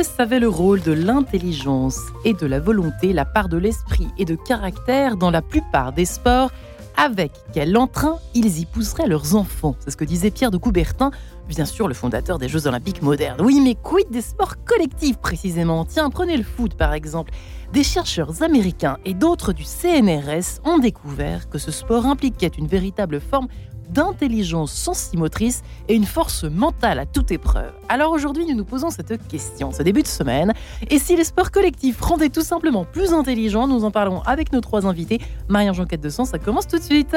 Français savaient le rôle de l'intelligence et de la volonté, la part de l'esprit et de caractère dans la plupart des sports. Avec quel entrain ils y pousseraient leurs enfants? C'est ce que disait Pierre de Coubertin, bien sûr le fondateur des Jeux Olympiques modernes. Oui, mais quid des sports collectifs précisément? Tiens, prenez le foot par exemple. Des chercheurs américains et d'autres du CNRS ont découvert que ce sport impliquait une véritable forme d'intelligence sensimotrice et une force mentale à toute épreuve. Alors aujourd'hui, nous nous posons cette question, ce début de semaine. Et si les sports collectifs rendaient tout simplement plus intelligents Nous en parlons avec nos trois invités. Marie-Ange Enquête de Sens, ça commence tout de suite.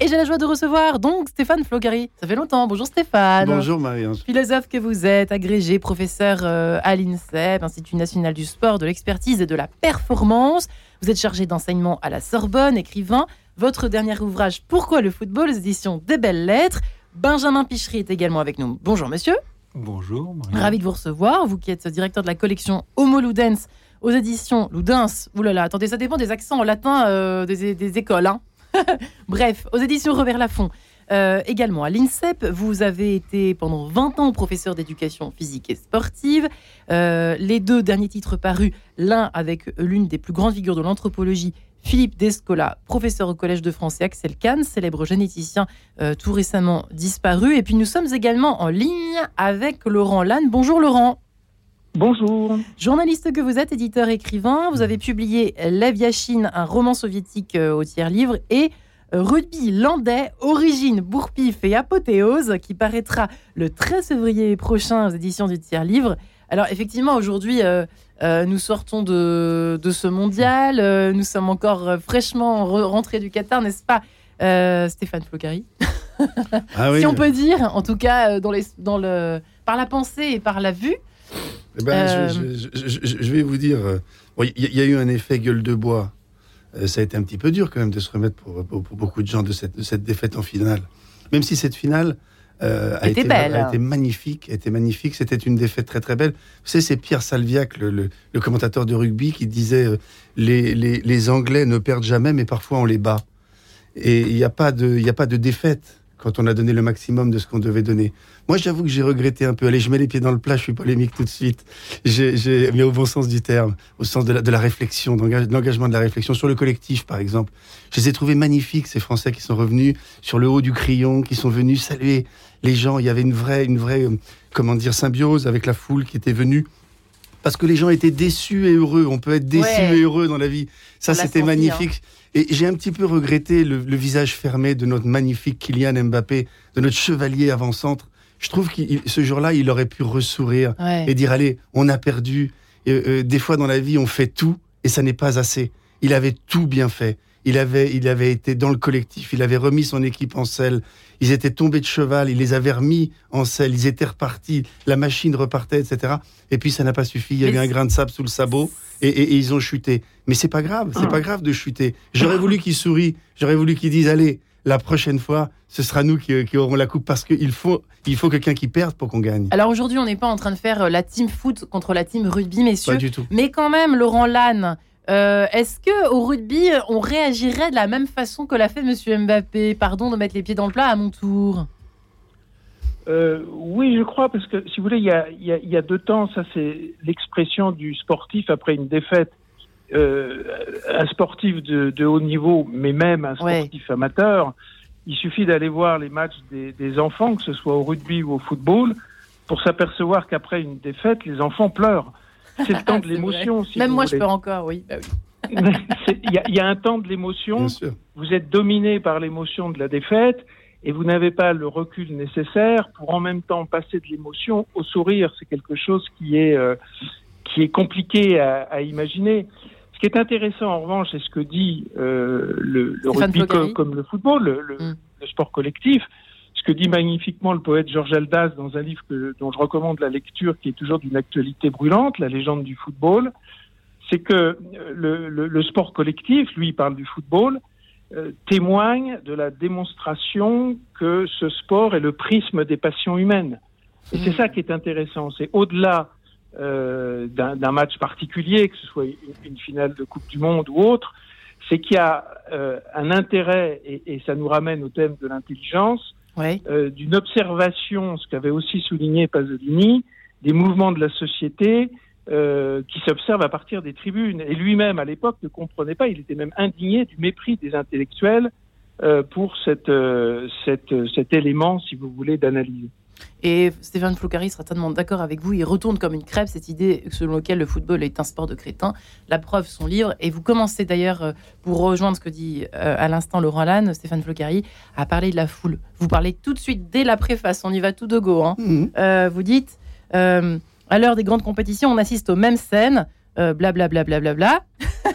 Et j'ai la joie de recevoir donc Stéphane Flogari. Ça fait longtemps. Bonjour Stéphane. Bonjour marie Philosophe que vous êtes, agrégé, professeur euh, à l'INSEP, Institut national du sport, de l'expertise et de la performance. Vous êtes chargé d'enseignement à la Sorbonne, écrivain. Votre dernier ouvrage, Pourquoi le football, aux éditions des belles lettres. Benjamin Pichery est également avec nous. Bonjour monsieur. Bonjour. Ravi de vous recevoir. Vous qui êtes directeur de la collection Homo Ludens aux éditions Ludens. Ouh là là, attendez, ça dépend des accents en latin euh, des, écoles. Hein. Bref, aux éditions Revers Lafont. Euh, également à l'INSEP, vous avez été pendant 20 ans professeur d'éducation physique et sportive. Euh, les deux derniers titres parus, l'un avec l'une des plus grandes figures de l'anthropologie, Philippe Descola, professeur au Collège de France, et Axel Kahn, célèbre généticien euh, tout récemment disparu. Et puis nous sommes également en ligne avec Laurent Lannes. Bonjour Laurent. Bonjour. Journaliste que vous êtes, éditeur, écrivain, vous avez publié L'Aviachine, un roman soviétique euh, au tiers-livre, et euh, Rugby landais, origine, bourpif et apothéose, qui paraîtra le 13 février prochain aux éditions du tiers-livre. Alors effectivement, aujourd'hui, euh, nous sortons de, ce mondial, nous sommes encore fraîchement rentrés du Qatar, n'est-ce pas Stéphane Flocari? Ah Si on peut dire, en tout cas, dans les, dans le, par la pensée et par la vue. Eh ben, euh, je, vais vous dire, euh, il y, a eu un effet gueule de bois. Euh, ça a été un petit peu dur quand même de se remettre pour, beaucoup de gens de cette, cette, défaite en finale. Même si cette finale a, été, belle. a été magnifique, était magnifique. C'était une défaite très très belle. Vous savez, c'est Pierre Salviac, le, commentateur de rugby, qui disait les, les, les, Anglais ne perdent jamais, mais parfois on les bat. Et il n'y a pas de, il a pas de défaite quand on a donné le maximum de ce qu'on devait donner. Moi, j'avoue que j'ai regretté un peu. Allez, je mets les pieds dans le plat, je suis polémique tout de suite. J'ai, mais au bon sens du terme, au sens de la, de la réflexion, de l'engagement de la réflexion sur le collectif, par exemple. Je les ai trouvés magnifiques, ces Français qui sont revenus sur le haut du crayon, qui sont venus saluer les gens. Il y avait une vraie, une vraie, euh, comment dire, symbiose avec la foule qui était venue parce que les gens étaient déçus et heureux. On peut être déçu et heureux dans la vie. Ça, c'était magnifique. Hein. Et j'ai un petit peu regretté le, visage fermé de notre magnifique Kylian Mbappé, de notre chevalier avant-centre. Je trouve que ce jour-là, il aurait pu ressourire et dire allez, on a perdu. Euh, des fois dans la vie, on fait tout et ça n'est pas assez. Il avait tout bien fait. Il avait, il avait été dans le collectif, il avait remis son équipe en selle, ils étaient tombés de cheval, il les avait remis en selle, ils étaient repartis, la machine repartait, etc. Et puis ça n'a pas suffi, il y a eu un grain de sable sous le sabot et, ils ont chuté. Mais c'est pas grave, c'est pas grave de chuter. J'aurais voulu qu'ils sourient, j'aurais voulu qu'ils disent allez, la prochaine fois, ce sera nous qui, aurons la coupe parce qu'il faut, il faut quelqu'un qui perde pour qu'on gagne. Alors aujourd'hui, on n'est pas en train de faire euh, la team foot contre la team rugby, messieurs. Pas du tout. Mais quand même, Laurent Lannes, euh, est-ce que au rugby, on réagirait de la même façon que l'a fait Monsieur Mbappé? Pardon de mettre les pieds dans le plat à mon tour. Euh, oui, je crois, parce que si vous voulez, il y a, deux temps, ça c'est l'expression du sportif après une défaite. Euh, un sportif de, haut niveau, mais même un sportif amateur, il suffit d'aller voir les matchs des, enfants, que ce soit au rugby ou au football, pour s'apercevoir qu'après une défaite, les enfants pleurent. C'est le temps de l'émotion. Même moi, je peux encore, oui. Bah il y, a un temps de l'émotion. Vous êtes dominé par l'émotion de la défaite et vous n'avez pas le recul nécessaire pour en même temps passer de l'émotion au sourire. C'est quelque chose qui est, euh, qui est compliqué à, imaginer. Ce qui est intéressant en revanche, c'est ce que dit euh, le, rugby comme, le football, le, mm. le, sport collectif ce que dit magnifiquement le poète Georges Aldas dans un livre dont je recommande la lecture, qui est toujours d'une actualité brûlante, La légende du football, c'est que euh, le, sport collectif, lui, il parle du football, euh, témoigne de la démonstration que ce sport est le prisme des passions humaines. Et c'est ça qui est intéressant. C'est au-delà euh, d'un match particulier, que ce soit une, finale de Coupe du Monde ou autre, c'est qu'il y a un intérêt, et, ça nous ramène au thème de l'intelligence, euh, d'une observation, ce qu'avait aussi souligné Pasolini, des mouvements de la société euh, qui s'observent à partir des tribunes. Et lui-même, à l'époque, ne comprenait pas, il était même indigné du mépris des intellectuels euh, pour cet élément, si vous voulez, d'analyse. Et Stéphane Floucari sera totalement d'accord avec vous. Il retourne comme une crêpe cette idée selon laquelle le football est un sport de crétin. La preuve, son livre. Et vous commencez d'ailleurs, euh, pour rejoindre ce que dit euh, à l'instant Laurent Lannes, Stéphane Floucari, à parler de la foule. Vous parlez tout de suite dès la préface. On y va tout de go. Hein. Mhm. Euh, vous dites, à l'heure des grandes compétitions, on assiste aux mêmes scènes blablabla. Bla, bla, bla,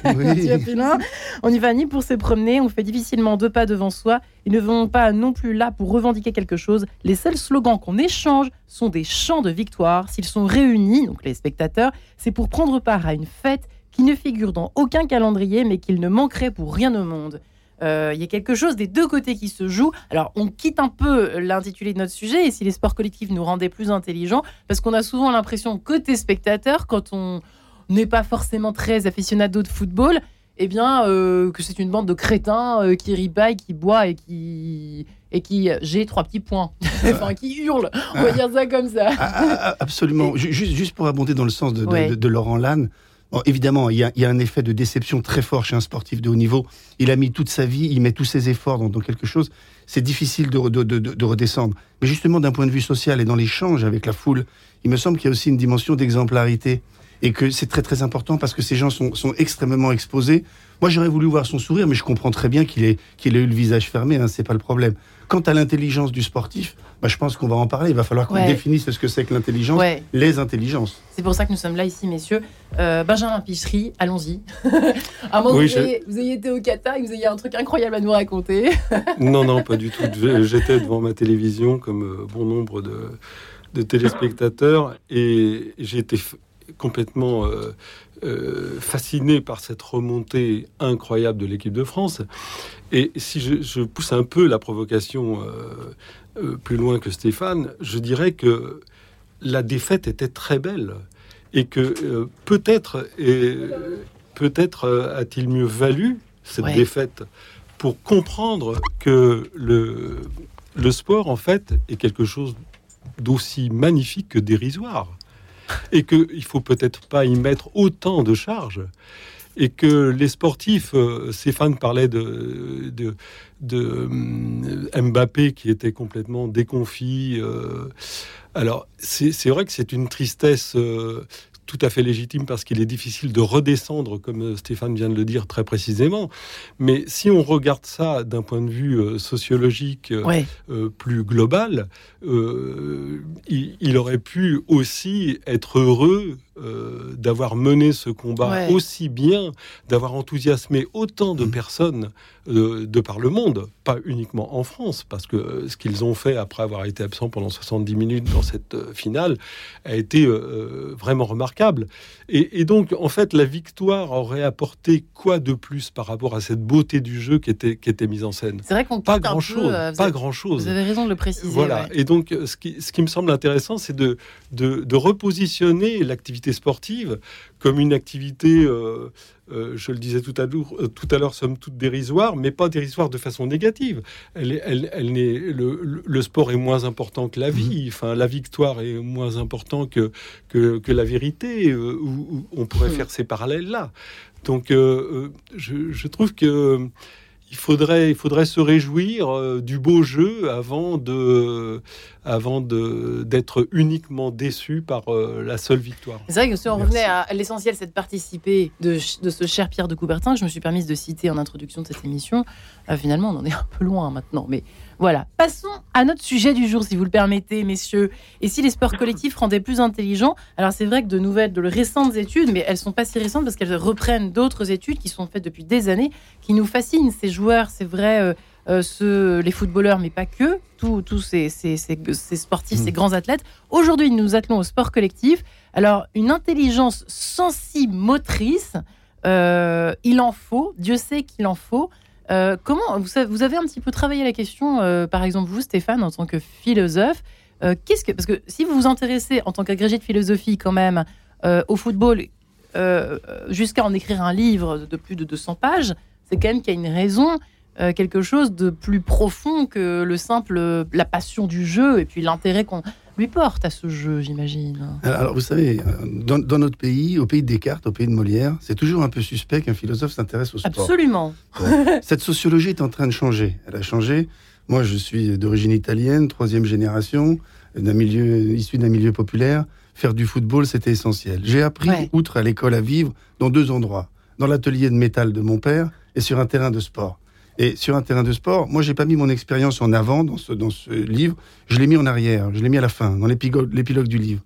on n'y va ni pour se promener, on fait difficilement deux pas devant soi. Ils ne vont pas non plus là pour revendiquer quelque chose. Les seuls slogans qu'on échange sont des chants de victoire. S'ils sont réunis, donc les spectateurs, c'est pour prendre part à une fête qui ne figure dans aucun calendrier, mais qu'il ne manquerait pour rien au monde. Euh, il y a quelque chose des deux côtés qui se joue. Alors, on quitte un peu l'intitulé de notre sujet, et si les sports collectifs nous rendaient plus intelligents, parce qu'on a souvent l'impression, côté spectateur, quand on, n'est pas forcément très aficionado de football, eh bien, euh, que c'est une bande de crétins euh, qui ripaillent, qui boit et qui et qui j'ai trois petits points, enfin qui hurlent, on va dire ça comme ça. Ah, ah, ah, absolument. Juste, juste pour abonder dans le sens de, Laurent Lannes. évidemment, il y, a, un effet de déception très fort chez un sportif de haut niveau. Il a mis toute sa vie, il met tous ses efforts dans, quelque chose. C'est difficile de, de, redescendre. Mais justement, d'un point de vue social et dans l'échange avec la foule, il me semble qu'il y a aussi une dimension d'exemplarité et que c'est très très important parce que ces gens sont, sont extrêmement exposés. Moi, j'aurais voulu voir son sourire, mais je comprends très bien qu'il ait, qu'il ait eu le visage fermé, hein, c'est pas le problème. Quant à l'intelligence du sportif, bah, je pense qu'on va en parler. Il va falloir qu'on définisse ce que c'est que l'intelligence, les intelligences. C'est pour ça que nous sommes là ici, messieurs. Euh, Benjamin Pichery, allons-y. à moins que vous, ayez, été au Qatar et que vous ayez un truc incroyable à nous raconter. non, non, pas du tout. J'étais devant ma télévision comme euh, bon nombre de, de téléspectateurs et j'ai été complètement euh, euh, fasciné par cette remontée incroyable de l'équipe de France. Et si je, pousse un peu la provocation euh, plus loin que Stéphane, je dirais que la défaite était très belle et que peut-être peut-être a-t-il mieux valu cette défaite pour comprendre que le, le sport en fait est quelque chose d'aussi magnifique que dérisoire et qu'il ne faut peut-être pas y mettre autant de charges et que les sportifs, euh, Stéphane parlait de, de, euh, Mbappé qui était complètement déconfit. Euh, alors, c'est vrai que c'est une tristesse tout à fait légitime parce qu'il est difficile de redescendre, comme Stéphane vient de le dire très précisément. Mais si on regarde ça d'un point de vue sociologique plus global, il, aurait pu aussi être heureux euh, d'avoir mené ce combat aussi bien, d'avoir enthousiasmé autant de mmh. personnes euh, de par le monde, pas uniquement en France, parce que euh, ce qu'ils ont fait après avoir été absents pendant 70 minutes dans cette finale a été vraiment remarquable. Et, donc, en fait, la victoire aurait apporté quoi de plus par rapport à cette beauté du jeu qui était, qui était mise en scène? C'est vrai qu'on pas grand chose, pas grand chose. Vous avez raison de le préciser. Voilà. Et donc, ce qui, ce qui me semble intéressant, c'est de, de, de repositionner l'activité sportive comme une activité, euh, euh, je le disais tout à l'heure, euh, tout à l'heure, somme toute dérisoire, mais pas dérisoire de façon négative. Elle, elle, elle le, le, sport est moins important que la mmh. vie. Enfin, la victoire est moins important que, que, que la vérité. Où, on pourrait mmh. faire ces parallèles là. Donc, je, je, trouve que il faudrait, il faudrait se réjouir euh, du beau jeu avant de, avant d'être uniquement déçu par euh, la seule victoire. C'est vrai que si on revenait à l'essentiel, c'est de participer de, de, ce cher Pierre de Coubertin que je me suis permise de citer en introduction de cette émission. Euh, finalement, on en est un peu loin maintenant, mais voilà. Passons à notre sujet du jour, si vous le permettez, messieurs. Et si les sports collectifs rendaient plus intelligents? Alors, c'est vrai que de nouvelles, de récentes études, mais elles sont pas si récentes parce qu'elles reprennent d'autres études qui sont faites depuis des années, qui nous fascinent. Ces joueurs, c'est vrai, euh, euh, les footballeurs, mais pas que, tous ces, sportifs, ces mm. grands athlètes. Aujourd'hui, nous attelons au sport collectif. Alors, une intelligence sensible motrice, euh, il en faut, Dieu sait qu'il en faut. Euh, comment vous, avez un petit peu travaillé la question, euh, par exemple vous, Stéphane, en tant que philosophe. Euh, qu'est-ce que parce que si vous vous intéressez en tant qu'agrégé de philosophie quand même au football, jusqu'à en écrire un livre de plus de 200 pages, c'est quand même qu'il y a une raison, quelque chose de plus profond que le simple la passion du jeu et puis l'intérêt qu'on lui porte à ce jeu, j'imagine. Alors, vous savez, dans, notre pays, au pays de Descartes, au pays de Molière, c'est toujours un peu suspect qu'un philosophe s'intéresse au sport. Absolument. Cette sociologie est en train de changer. Elle a changé. Moi, je suis d'origine italienne, troisième génération, d'un milieu issu d'un milieu populaire. Faire du football, c'était essentiel. J'ai appris, outre à l'école, à vivre dans deux endroits dans l'atelier de métal de mon père et sur un terrain de sport. Et sur un terrain de sport, moi, j'ai pas mis mon expérience en avant dans ce, dans ce livre, je l'ai mis en arrière, je l'ai mis à la fin, dans l'épilogue du livre.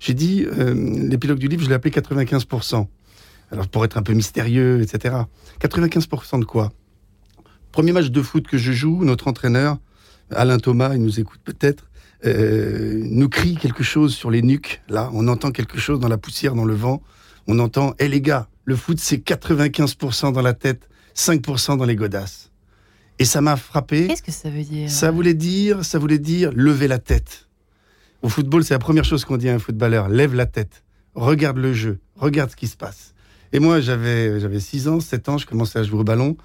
J'ai dit, euh, l'épilogue du livre, je l'ai appelé 95%. Alors, pour être un peu mystérieux, etc. 95% de quoi? Premier match de foot que je joue, notre entraîneur, Alain Thomas, il nous écoute peut-être, euh, nous crie quelque chose sur les nuques. Là, on entend quelque chose dans la poussière, dans le vent. On entend, hé les gars, le foot, c'est 95% dans la tête, 5% dans les godasses. Et ça m'a frappé. Qu'est-ce que ça veut dire? Ça voulait dire, ça voulait dire lever la tête. Au football, c'est la première chose qu'on dit à un footballeur lève la tête, regarde le jeu, regarde ce qui se passe. Et moi, j'avais j'avais 6 ans, 7 ans, je commençais à jouer au ballon.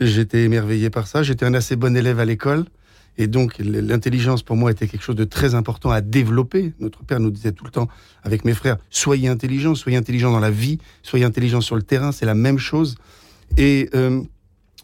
J'étais émerveillé par ça. J'étais un assez bon élève à l'école. Et donc, l'intelligence pour moi était quelque chose de très important à développer. Notre père nous disait tout le temps, avec mes frères, soyez intelligents, soyez intelligents dans la vie, soyez intelligents sur le terrain, c'est la même chose. Et euh,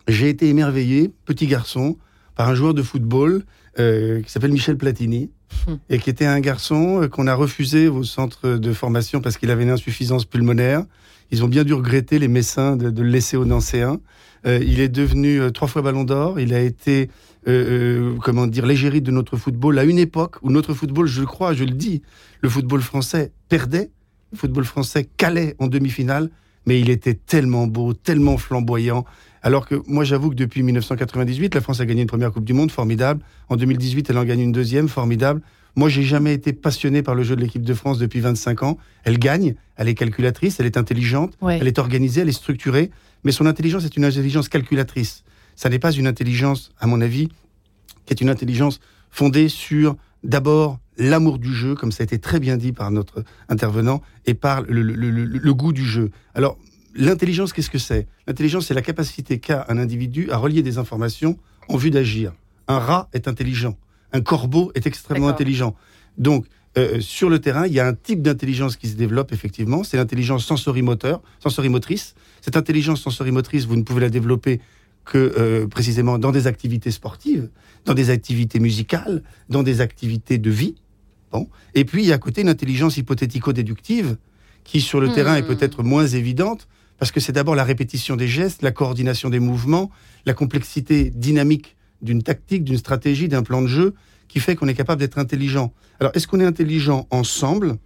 j'ai été émerveillé, petit garçon, par un joueur de football euh, qui s'appelle Michel Platini, hum. et qui était un garçon euh, qu'on a refusé au centre de formation parce qu'il avait une insuffisance pulmonaire. Ils ont bien dû regretter, les médecins, de, le laisser au Nancéen. il est devenu trois fois ballon d'or. Il a été euh, euh, comment dire, l'égérie de notre football à une époque où notre football, je crois, je le dis, le football français perdait, le football français calait en demi-finale, mais il était tellement beau, tellement flamboyant. Alors que moi, j'avoue que depuis 1998, la France a gagné une première Coupe du Monde, formidable. En 2018, elle en gagne une deuxième, formidable. Moi, j'ai jamais été passionné par le jeu de l'équipe de France depuis 25 ans. Elle gagne, elle est calculatrice, elle est intelligente, elle est organisée, elle est structurée. Mais son intelligence est une intelligence calculatrice ça n'est pas une intelligence, à mon avis, qui est une intelligence fondée sur d'abord l'amour du jeu, comme ça a été très bien dit par notre intervenant, et par le, goût du jeu. Alors, l'intelligence, qu'est-ce que c'est? L'intelligence, c'est la capacité qu'a un individu à relier des informations en vue d'agir. Un rat est intelligent, un corbeau est extrêmement intelligent. Donc, euh, sur le terrain, il y a un type d'intelligence qui se développe effectivement, c'est l'intelligence sensorimoteur, sensorimotrice. Cette intelligence sensorimotrice, vous ne pouvez la développer que euh, précisément dans des activités sportives, dans des activités musicales, dans des activités de vie. Bon. Et puis, il y a à côté une intelligence hypothético-déductive qui, sur le terrain, est hmm. peut-être moins évidente, parce que c'est d'abord la répétition des gestes, la coordination des mouvements, la complexité dynamique d'une tactique, d'une stratégie, d'un plan de jeu, qui fait qu'on est capable d'être intelligent. Alors, est-ce qu'on est intelligent ensemble,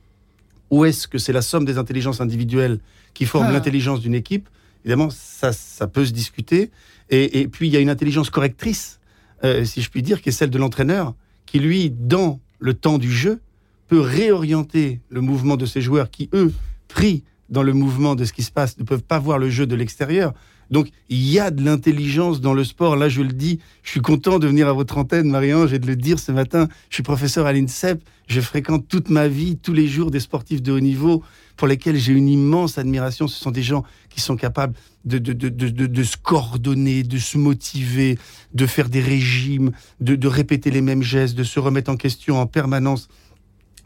ou est-ce que c'est la somme des intelligences individuelles qui forment ah. l'intelligence d'une équipe? Évidemment, ça, ça peut se discuter. Et, puis, il y a une intelligence correctrice, euh, si je puis dire, qui est celle de l'entraîneur, qui, lui, dans le temps du jeu, peut réorienter le mouvement de ses joueurs qui, eux, pris dans le mouvement de ce qui se passe, ne peuvent pas voir le jeu de l'extérieur. Donc, il y a de l'intelligence dans le sport. Là, je le dis, je suis content de venir à votre antenne, Marie-Ange, et de le dire ce matin. Je suis professeur à l'INSEP. Je fréquente toute ma vie, tous les jours, des sportifs de haut niveau pour lesquels j'ai une immense admiration. Ce sont des gens qui sont capables de, de, de, de, se coordonner, de se motiver, de faire des régimes, de, répéter les mêmes gestes, de se remettre en question en permanence.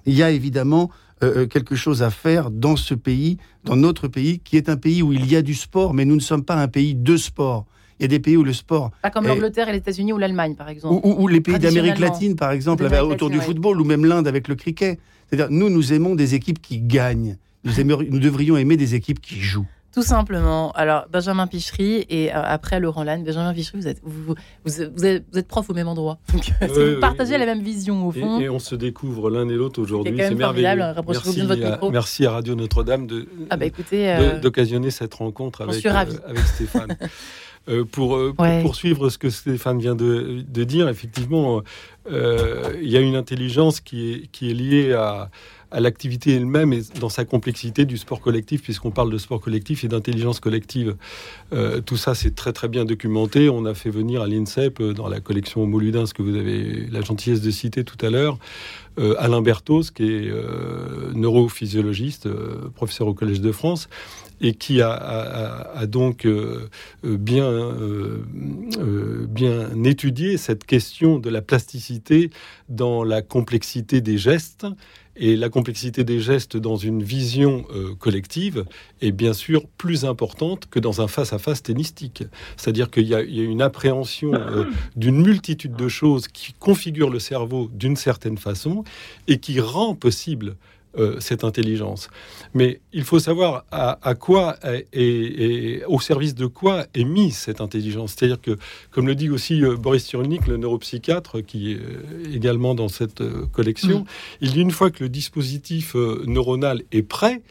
Il y a évidemment euh, euh, quelque chose à faire dans ce pays, dans notre pays, qui est un pays où il y a du sport, mais nous ne sommes pas un pays de sport. Il y a des pays où le sport. Pas comme l'Angleterre et les États-Unis ou l'Allemagne, par exemple. Ou, les pays d'Amérique latine, par exemple, autour du football, ou même l'Inde avec le cricket. C'est-à-dire, nous, nous aimons des équipes qui gagnent. Nous devrions aimer des équipes qui jouent. Tout simplement. Alors, Benjamin Pichery et euh, après Laurent Lannes. Benjamin Pichery, vous êtes, vous, vous, êtes, prof au même endroit. Donc, vous partagez la même vision, au fond. Et, on se découvre l'un et l'autre aujourd'hui. C'est merveilleux. Merci, bien de votre micro. merci à Radio Notre-Dame de, ah bah euh, d'occasionner cette rencontre avec, euh, avec Stéphane. pour, poursuivre ce que Stéphane vient de, de dire, effectivement, il y a une intelligence qui est, qui est liée à, à l'activité elle-même et dans sa complexité du sport collectif, puisqu'on parle de sport collectif et d'intelligence collective. Euh, tout ça, c'est très très bien documenté. On a fait venir à l'INSEP, euh, dans la collection Homo Ludens que vous avez la gentillesse de citer tout à l'heure, euh, Alain Berthos, qui est neurophysiologiste, professeur au Collège de France, et qui a, donc bien, bien étudié cette question de la plasticité dans la complexité des gestes et la complexité des gestes dans une vision euh, collective est bien sûr plus importante que dans un face-à-face tennistique. C'est-à-dire qu'il y, a une appréhension euh, d'une multitude de choses qui configurent le cerveau d'une certaine façon et qui rend possible euh, cette intelligence. Mais il faut savoir à, quoi et, au service de quoi est mise cette intelligence. C'est-à-dire que, comme le dit aussi euh, Boris Cyrulnik, le neuropsychiatre, qui est euh, également dans cette collection, mm. il dit une fois que le dispositif neuronal est prêt,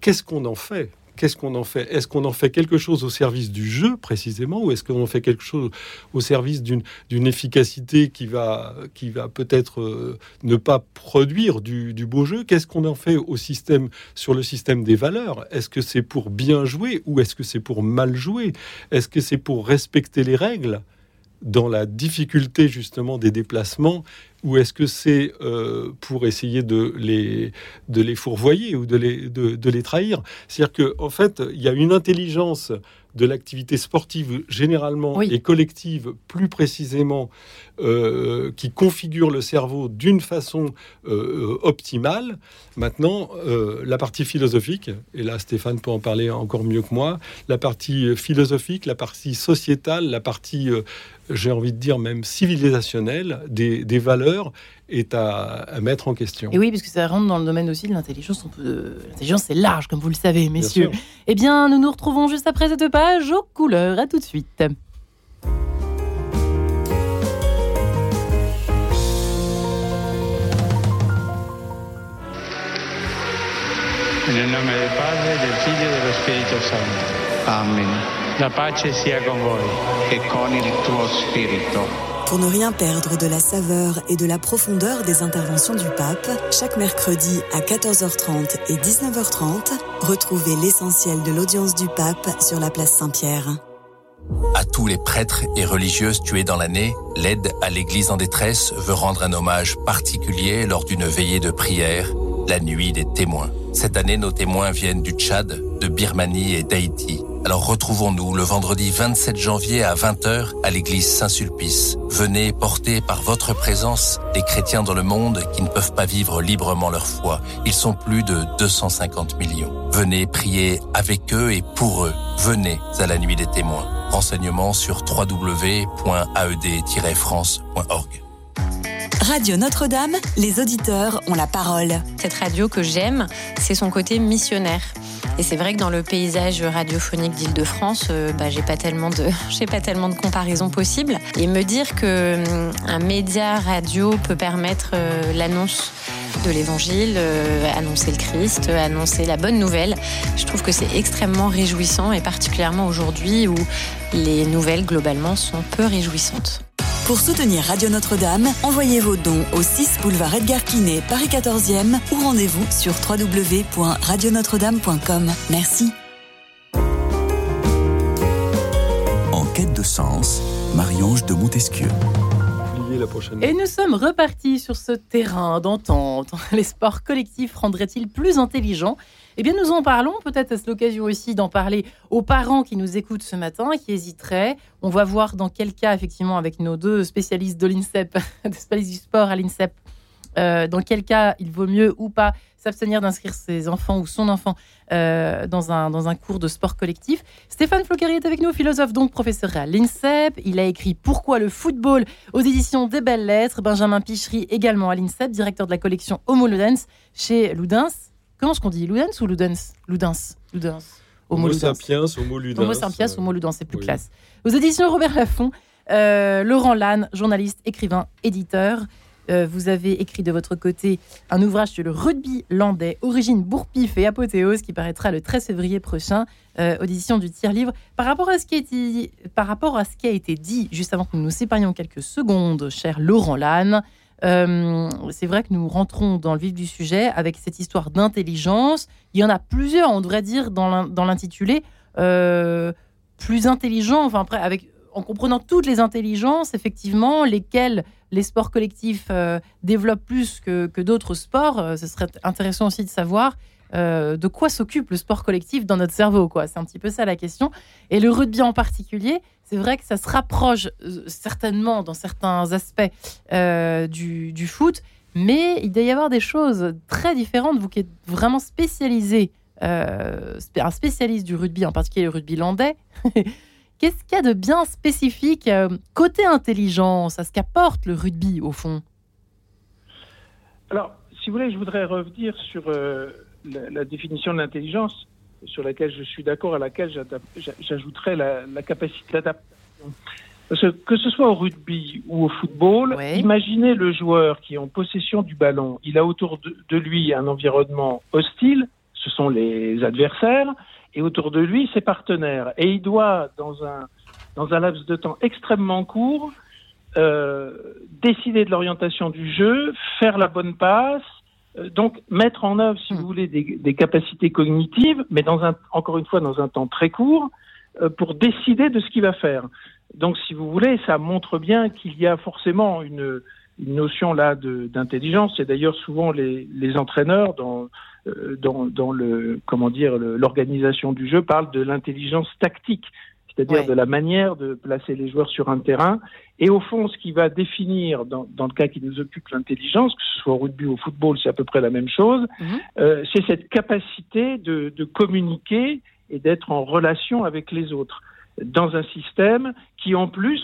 qu'est-ce qu'on en fait? Qu'est-ce qu'on en fait? Est-ce qu'on en fait quelque chose au service du jeu précisément, ou est-ce qu'on en fait quelque chose au service d'une efficacité qui va, qui va peut-être euh, ne pas produire du, du beau jeu? Qu'est-ce qu'on en fait au système sur le système des valeurs? Est-ce que c'est pour bien jouer ou est-ce que c'est pour mal jouer? Est-ce que c'est pour respecter les règles? Dans la difficulté justement des déplacements ou est-ce que c'est euh, pour essayer de les, de les fourvoyer ou de les, de, les trahir? C'est-à-dire qu'en en fait, il y a une intelligence de l'activité sportive généralement et collective plus précisément euh, qui configure le cerveau d'une façon euh, optimale. Maintenant, la partie philosophique, et là Stéphane peut en parler encore mieux que moi, la partie philosophique, la partie sociétale, la partie j'ai envie de dire même civilisationnelle des, des valeurs est à, mettre en question. Et oui, parce que ça rentre dans le domaine aussi de l'intelligence. L'intelligence, c'est large, comme vous le savez, messieurs. Eh bien, nous nous retrouvons juste après cette page aux couleurs. À tout de suite. Nel nome del Padre, del Figlio Santo. Amen. La pace sia con voi. Et con il tuo spirito. Pour ne rien perdre de la saveur et de la profondeur des interventions du pape, chaque mercredi à 14h30 et 19h30, retrouvez l'essentiel de l'audience du pape sur la place Saint-Pierre. À tous les prêtres et religieuses tués dans l'année, l'aide à l'Église en détresse veut rendre un hommage particulier lors d'une veillée de prière, la nuit des témoins. Cette année, nos témoins viennent du Tchad, de Birmanie et d'Haïti. Alors retrouvons-nous le vendredi 27 janvier à 20h à l'église Saint-Sulpice. Venez porter par votre présence les chrétiens dans le monde qui ne peuvent pas vivre librement leur foi. Ils sont plus de 250 millions. Venez prier avec eux et pour eux. Venez à la nuit des témoins. Renseignements sur www.aed-france.org. Radio Notre-Dame, les auditeurs ont la parole. Cette radio que j'aime, c'est son côté missionnaire. Et c'est vrai que dans le paysage radiophonique d'Île-de-France, euh, bah, j'ai pas tellement de, j'ai pas comparaisons possibles. Et me dire que hum, un média radio peut permettre euh, l'annonce de l'évangile, euh, annoncer le Christ, annoncer la bonne nouvelle. Je trouve que c'est extrêmement réjouissant et particulièrement aujourd'hui où les nouvelles globalement sont peu réjouissantes. Pour soutenir Radio Notre-Dame, envoyez vos dons au 6 boulevard Edgar Quinet, Paris 14e ou rendez-vous sur www.radionotre-dame.com. Merci. En quête de sens, Marie-Ange de Montesquieu. Et nous sommes repartis sur ce terrain d'entente. Les sports collectifs rendraient-ils plus intelligents eh bien, nous en parlons. Peut-être est-ce l'occasion aussi d'en parler aux parents qui nous écoutent ce matin, qui hésiteraient. On va voir dans quel cas, effectivement, avec nos deux spécialistes de l'INSEP, spécialistes du sport à l'INSEP, euh, dans quel cas il vaut mieux ou pas s'abstenir d'inscrire ses enfants ou son enfant euh, dans, un, dans un cours de sport collectif. Stéphane Flocari est avec nous, philosophe donc professeur à l'INSEP. Il a écrit Pourquoi le football aux éditions des Belles Lettres. Benjamin Pichery également à l'INSEP, directeur de la collection Homo Ludens chez Ludens. Comment est-ce qu'on dit Ludens ou Ludens? Ludens. Ludens. Homo sapiens, Homo ludens. Homo sapiens, Homo ludens, c'est plus classe. Aux éditions Robert Laffont, euh, Laurent Lannes, journaliste, écrivain, éditeur. Euh, vous avez écrit de votre côté un ouvrage sur le rugby landais, origine, bourpif et apothéose, qui paraîtra le 13 février prochain, euh, audition du tiers-livre. Par, rapport à ce qui a été, par rapport à ce qui a été dit juste avant que nous nous séparions quelques secondes, cher Laurent Lannes, c'est vrai que nous rentrons dans le vif du sujet avec cette histoire d'intelligence. Il y en a plusieurs, on devrait dire, dans l'intitulé. plus intelligent, enfin avec en comprenant toutes les intelligences, effectivement, lesquelles les sports collectifs euh, développent plus que, d'autres sports, euh, ce serait intéressant aussi de savoir euh, de quoi s'occupe le sport collectif dans notre cerveau. C'est un petit peu ça la question. Et le rugby en particulier, c'est vrai que ça se rapproche certainement dans certains aspects du, du, foot, mais il doit y avoir des choses très différentes. Vous qui êtes vraiment spécialisé, un spécialiste du rugby, en particulier le rugby landais. Qu'est-ce qu'il y a de bien spécifique euh, côté intelligence à ce qu'apporte le rugby au fond? Alors, si vous voulez, je voudrais revenir sur euh, la, définition de l'intelligence, sur laquelle je suis d'accord, à laquelle j'ajouterais la, capacité d'adaptation. Parce que que ce soit au rugby ou au football, imaginez le joueur qui est en possession du ballon, il a autour de lui un environnement hostile, ce sont les adversaires, et autour de lui ses partenaires. Et il doit, dans un, dans un laps de temps extrêmement court, euh, décider de l'orientation du jeu, faire la bonne passe, donc mettre en œuvre, si vous voulez, des, des, capacités cognitives, mais dans un, encore une fois dans un temps très court, euh, pour décider de ce qu'il va faire. Donc, si vous voulez, ça montre bien qu'il y a forcément une, une notion là d'intelligence. Et d'ailleurs, souvent les, les entraîneurs dans euh, dans, dans le comment dire l'organisation du jeu parle de l'intelligence tactique, c'est-à-dire de la manière de placer les joueurs sur un terrain. Et au fond, ce qui va définir, dans, dans le cas qui nous occupe, l'intelligence, que ce soit au rugby ou au football, c'est à peu près la même chose, mhm. euh, c'est cette capacité de, de communiquer et d'être en relation avec les autres dans un système qui, en plus,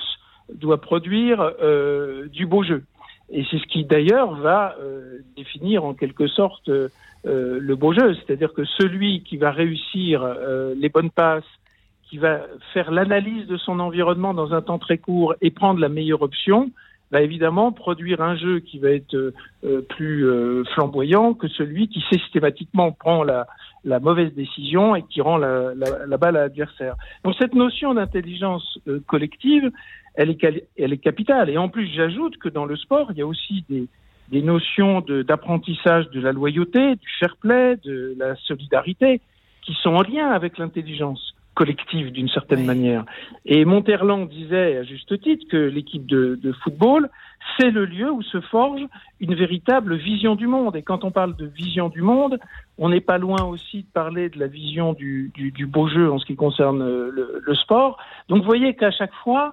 doit produire euh, du beau jeu. Et c'est ce qui d'ailleurs va euh, définir en quelque sorte le beau jeu, c'est-à-dire que celui qui va réussir les bonnes passes, qui va faire l'analyse de son environnement dans un temps très court et prendre la meilleure option, va évidemment produire un jeu qui va être plus flamboyant que celui qui systématiquement prend la, mauvaise décision et qui rend la, balle à l'adversaire. Donc cette notion d'intelligence collective, elle est, capitale. Et en plus, j'ajoute que dans le sport, il y a aussi des, des notions d'apprentissage de, la loyauté, du fair play, de la solidarité, qui sont en lien avec l'intelligence collective d'une certaine manière. Et Monterland disait à juste titre que l'équipe de, de, football, c'est le lieu où se forge une véritable vision du monde. Et quand on parle de vision du monde, on n'est pas loin aussi de parler de la vision du, du, du beau jeu en ce qui concerne le, le sport. Donc vous voyez qu'à chaque fois,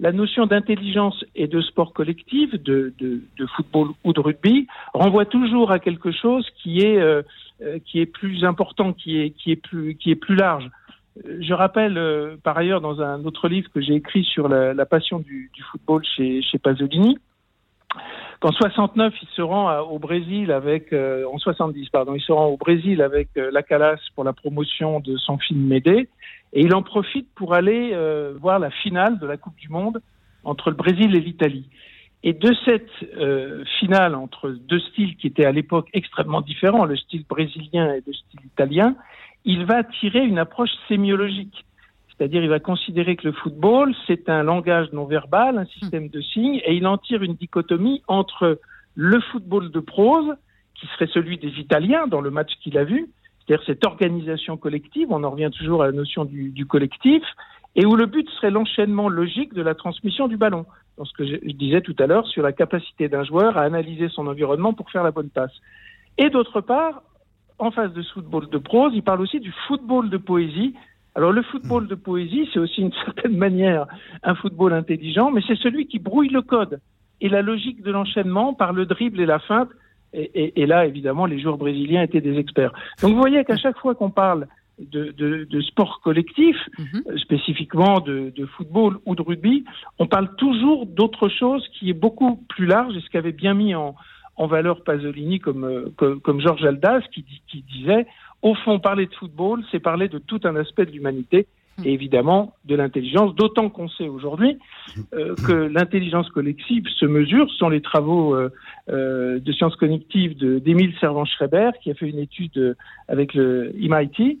la notion d'intelligence et de sport collectif, de, de, de, football ou de rugby, renvoie toujours à quelque chose qui est, euh, euh, qui est plus important, qui est, qui est, plus, qui est plus large. Euh, je rappelle par ailleurs dans un autre livre que j'ai écrit sur la, passion du, football chez, Pasolini, qu'en 69 il se rend au Brésil avec en 70 pardon il se rend au Brésil avec la Calas pour la promotion de son film Médée et il en profite pour aller euh, voir la finale de la Coupe du Monde entre le Brésil et l'Italie. Et de cette euh, finale entre deux styles qui étaient à l'époque extrêmement différents, le style brésilien et le style italien, il va tirer une approche sémiologique. C'est-à-dire, il va considérer que le football, c'est un langage non verbal, un système de signes, et il en tire une dichotomie entre le football de prose, qui serait celui des Italiens dans le match qu'il a vu, c'est-à-dire cette organisation collective, on en revient toujours à la notion du, du collectif, et où le but serait l'enchaînement logique de la transmission du ballon. Dans ce que je, disais tout à l'heure sur la capacité d'un joueur à analyser son environnement pour faire la bonne passe. Et d'autre part, en face de ce football de prose, il parle aussi du football de poésie. Alors le football de poésie, c'est aussi une certaine manière un football intelligent, mais c'est celui qui brouille le code et la logique de l'enchaînement par le dribble et la feinte et, et, là, évidemment, les joueurs brésiliens étaient des experts. Donc vous voyez qu'à chaque fois qu'on parle de, de, de, sport collectif, mhm. euh, spécifiquement de, de, football ou de rugby, on parle toujours d'autre chose qui est beaucoup plus large et ce qu'avait bien mis en, en valeur Pasolini comme, euh, comme, comme, Georges Aldas qui, qui disait, au fond, parler de football, c'est parler de tout un aspect de l'humanité et évidemment de l'intelligence, d'autant qu'on sait aujourd'hui euh, que l'intelligence collective se mesure. Ce sont les travaux euh, euh de sciences cognitives d'Émile Servan-Schreiber qui a fait une étude avec le MIT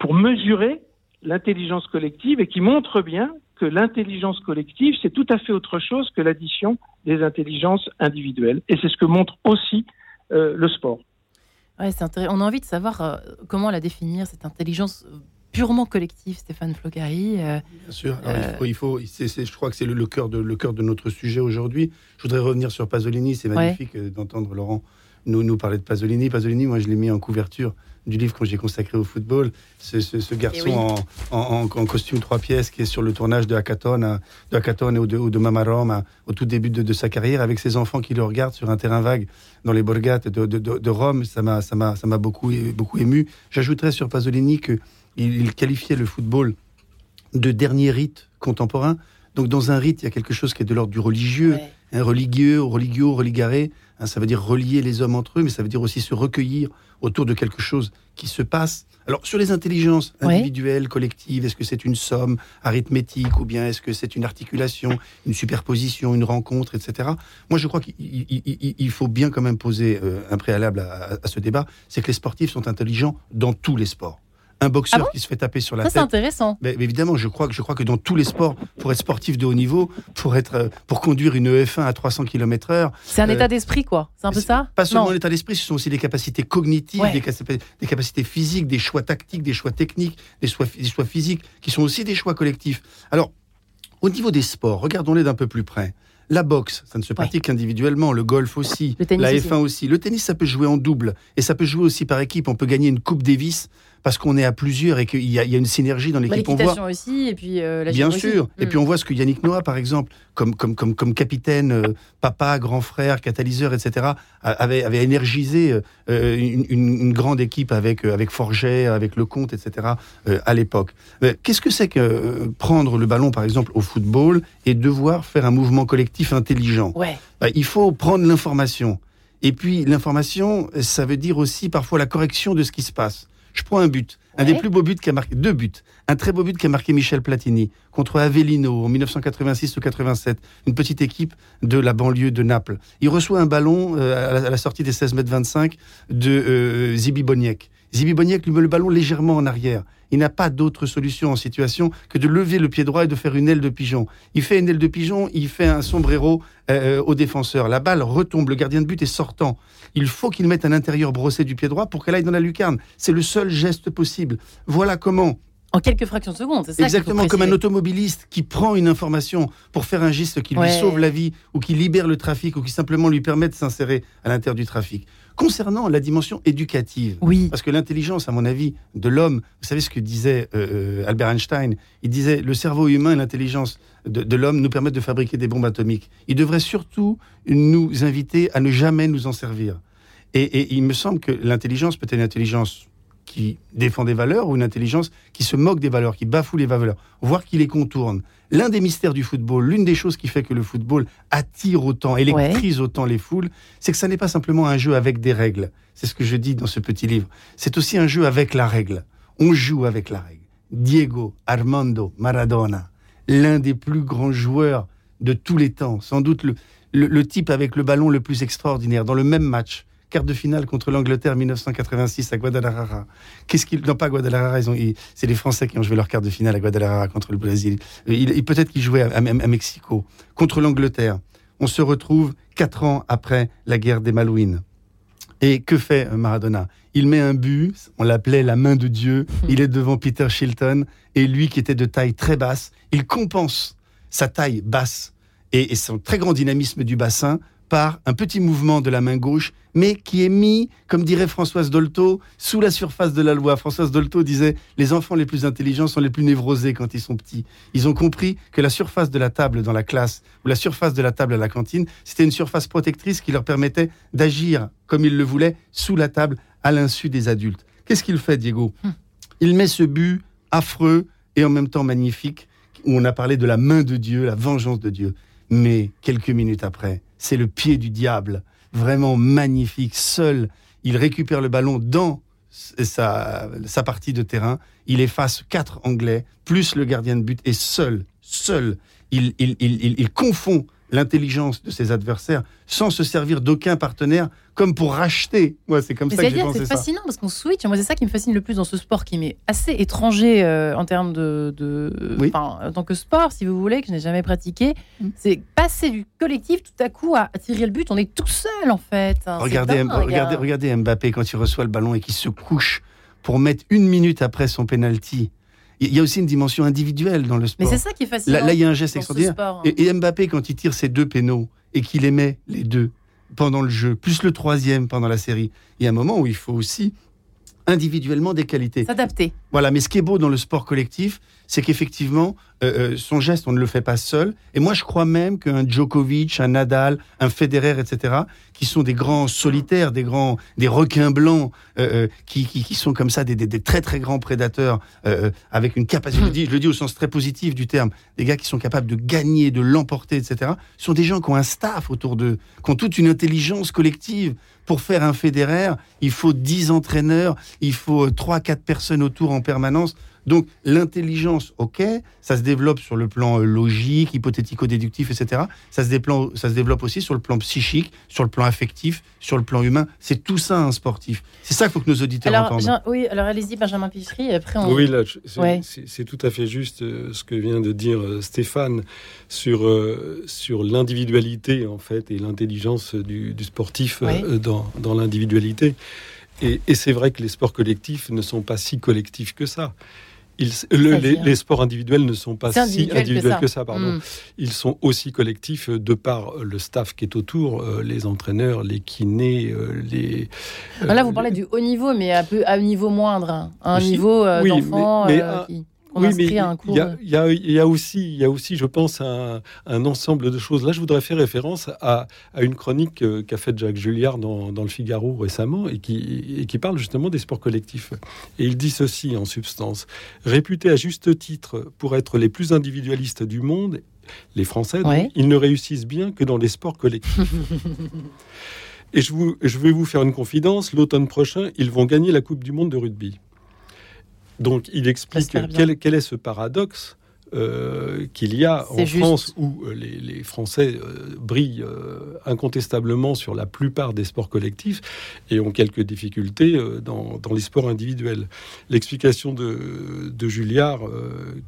pour mesurer l'intelligence collective et qui montre bien que l'intelligence collective, c'est tout à fait autre chose que l'addition des intelligences individuelles. Et c'est ce que montre aussi euh, le sport. Ouais, c'est On a envie de savoir euh, comment la définir, cette intelligence purement collective, Stéphane Flocari. Bien sûr. il faut, je crois que c'est le, cœur de, le cœur de notre sujet aujourd'hui. Je voudrais revenir sur Pasolini. C'est magnifique d'entendre Laurent nous, nous parler de Pasolini. Pasolini, moi, je l'ai mis en couverture du livre que j'ai consacré au football. Ce, ce, garçon en, en, costume trois pièces qui est sur le tournage de Hackathon, de Hackathon ou de, de Mamarom au tout début de, sa carrière, avec ses enfants qui le regardent sur un terrain vague dans les Borgates de, de, Rome. Ça m'a, ça m'a, ça m'a beaucoup, beaucoup ému. J'ajouterais sur Pasolini qu'il il qualifiait le football de dernier rite contemporain. Donc dans un rite, il y a quelque chose qui est de l'ordre du religieux, un religieux, religieux, religaré. Hein, ça veut dire relier les hommes entre eux, mais ça veut dire aussi se recueillir autour de quelque chose qui se passe. Alors, sur les intelligences individuelles, collectives, est-ce que c'est une somme arithmétique ou bien est-ce que c'est une articulation, une superposition, une rencontre, etc. Moi, je crois qu'il faut bien quand même poser euh, un préalable à ce débat, c'est que les sportifs sont intelligents dans tous les sports un boxeur ah qui se fait taper sur la tête. Ça, c'est intéressant. Mais, évidemment, je crois, que, je crois que dans tous les sports, pour être sportif de haut niveau, pour, être, euh, pour conduire une EF1 à 300 km/h. C'est un euh, état d'esprit, quoi. C'est un peu ça Pas seulement l'état d'esprit, ce sont aussi des capacités cognitives, des, capacités physiques, des choix tactiques, des choix techniques, des choix, des choix physiques, qui sont aussi des choix collectifs. Alors, au niveau des sports, regardons-les d'un peu plus près. La boxe, ça ne se pratique qu'individuellement. Le golf aussi. la F1 aussi. Le tennis, ça peut jouer en double. Et ça peut jouer aussi par équipe. On peut gagner une Coupe Davis parce qu'on est à plusieurs et qu'il y, y, a une synergie dans l'équipe. on voit aussi, et puis euh, la Bien sûr. Et puis on mm. voit ce que Yannick Noah, par exemple, comme, comme, comme, comme capitaine, euh, papa, grand frère, catalyseur, etc., avait, avait énergisé euh, une, une, grande équipe avec, avec Forget, avec Lecomte, etc., à l'époque. Qu'est-ce que c'est que prendre le ballon, par exemple, au football et devoir faire un mouvement collectif intelligent? Ouais. Bah, il faut prendre l'information. Et puis l'information, ça veut dire aussi parfois la correction de ce qui se passe. Je prends un but. Un des plus beaux buts qu'a marqué, deux buts. Un très beau but qu'a marqué Michel Platini contre Avellino en 1986 ou 87, une petite équipe de la banlieue de Naples. Il reçoit un ballon euh, à, la, sortie des 16 mètres 25 de euh, Zibi Boniek. Zibi Boniek lui met le ballon légèrement en arrière. Il n'a pas d'autre solution en situation que de lever le pied droit et de faire une aile de pigeon. Il fait une aile de pigeon, il fait un sombrero euh, au défenseur. La balle retombe, le gardien de but est sortant. Il faut qu'il mette un intérieur brossé du pied droit pour qu'elle aille dans la lucarne. C'est le seul geste possible. Voilà comment en quelques fractions de seconde, c'est ça Exactement, comme un automobiliste qui prend une information pour faire un geste qui lui sauve la vie, ou qui libère le trafic, ou qui simplement lui permet de s'insérer à l'intérieur du trafic. Concernant la dimension éducative, oui. parce que l'intelligence, à mon avis, de l'homme, vous savez ce que disait euh, euh, Albert Einstein? Il disait le cerveau humain et l'intelligence de, l'homme nous permettent de fabriquer des bombes atomiques. Il devrait surtout nous inviter à ne jamais nous en servir. Et, et il me semble que l'intelligence peut être une intelligence qui défend des valeurs ou une intelligence qui se moque des valeurs, qui bafoue les valeurs, voire qui les contourne. L'un des mystères du football, l'une des choses qui fait que le football attire autant, électrise autant les foules, c'est que ça n'est pas simplement un jeu avec des règles. C'est ce que je dis dans ce petit livre. C'est aussi un jeu avec la règle. On joue avec la règle. Diego Armando Maradona, l'un des plus grands joueurs de tous les temps, sans doute le, le type avec le ballon le plus extraordinaire, dans le même match, quart de finale contre l'Angleterre 1986 à Guadalajara. Qu'est-ce qu'ils non pas Guadalajara, ils c'est les Français qui ont joué leur quart de finale à Guadalajara contre le Brésil. Il, peut-être qu'ils jouaient à, Mexico contre l'Angleterre. On se retrouve quatre ans après la guerre des Malouines. Et que fait Maradona? Il met un but, on l'appelait la main de Dieu. Il est devant Peter Shilton et lui qui était de taille très basse, il compense sa taille basse et son très grand dynamisme du bassin par un petit mouvement de la main gauche, mais qui est mis, comme dirait Françoise Dolto, sous la surface de la loi. Françoise Dolto disait Les enfants les plus intelligents sont les plus névrosés quand ils sont petits. Ils ont compris que la surface de la table dans la classe ou la surface de la table à la cantine, c'était une surface protectrice qui leur permettait d'agir comme ils le voulaient sous la table à l'insu des adultes. Qu'est-ce qu'il fait, Diego? Hum. Il met ce but affreux et en même temps magnifique, où on a parlé de la main de Dieu, la vengeance de Dieu. Mais quelques minutes après, c'est le pied du diable, vraiment magnifique. Seul, il récupère le ballon dans sa, partie de terrain. Il efface quatre Anglais, plus le gardien de but, et seul, seul, il, il, confond l'intelligence de ses adversaires sans se servir d'aucun partenaire comme pour racheter. Moi, c'est comme ça que j'ai pensé ça. C'est fascinant parce qu'on switch. Moi, c'est ça qui me fascine le plus dans ce sport qui m'est assez étranger euh, en termes de, en tant que sport, si vous voulez, que je n'ai jamais pratiqué. Mm. C'est passer du collectif tout à coup à tirer le but. On est tout seul en fait. Hein. Regardez, regardez, regardez Mbappé quand il reçoit le ballon et qu'il se couche pour mettre une minute après son penalty il y a aussi une dimension individuelle dans le sport. Mais c'est ça qui est fascinant. Là, il y a un geste extraordinaire. Et, Mbappé, quand il tire ses deux pénaux et qu'il les met les deux pendant le jeu, plus le troisième pendant la série, il y a un moment où il faut aussi individuellement des qualités. S'adapter. Voilà, mais ce qui est beau dans le sport collectif, c'est qu'effectivement, euh, euh, son geste, on ne le fait pas seul. Et moi, je crois même qu'un Djokovic, un Nadal, un Federer, etc., qui sont des grands solitaires, des grands, des requins blancs, euh, qui, qui, sont comme ça des, des, très très grands prédateurs, avec une capacité, je le, dis, je le dis au sens très positif du terme, des gars qui sont capables de gagner, de l'emporter, etc., sont des gens qui ont un staff autour d'eux, qui ont toute une intelligence collective. Pour faire un Federer, il faut 10 entraîneurs, il faut 3-4 personnes autour en permanence. Donc l'intelligence, ok, ça se développe sur le plan euh, logique, hypothético-déductif, etc. Ça se, développe, ça se développe aussi sur le plan psychique, sur le plan affectif, sur le plan humain. C'est tout ça un sportif. C'est ça qu'il faut que nos auditeurs alors, entendent. oui, alors allez-y, Benjamin Pichery. Après Oui, là, c'est tout à fait juste euh, ce que vient de dire euh, Stéphane sur, sur l'individualité, en fait, et l'intelligence du, sportif dans, dans l'individualité. Et, et c'est vrai que les sports collectifs ne sont pas si collectifs que ça les, sports individuels ne sont pas si individuels que ça. pardon. Hmm. Ils sont aussi collectifs de par le staff qui est autour, euh, les entraîneurs, les kinés, euh, les. Là, vous parlez du haut niveau, mais à, peu, à un niveau moindre, hein. un niveau euh, d'enfant qui oui, mais il y, a aussi, il y a aussi, je pense, un, ensemble de choses. Là, je voudrais faire référence à, une chronique euh, qu'a faite Jacques Julliard dans, Le Figaro récemment et qui, qui parle justement des sports collectifs. Et il dit ceci en substance réputés à juste titre pour être les plus individualistes du monde, les Français, ils ne réussissent bien que dans les sports collectifs. Et je, vous, je vais vous faire une confidence, l'automne prochain, ils vont gagner la Coupe du Monde de rugby. Donc il explique quel, quel, est ce paradoxe euh, qu'il y a en France où euh, les, Français euh, brillent incontestablement sur la plupart des sports collectifs et ont quelques difficultés dans, les sports individuels. L'explication de, de Julliard,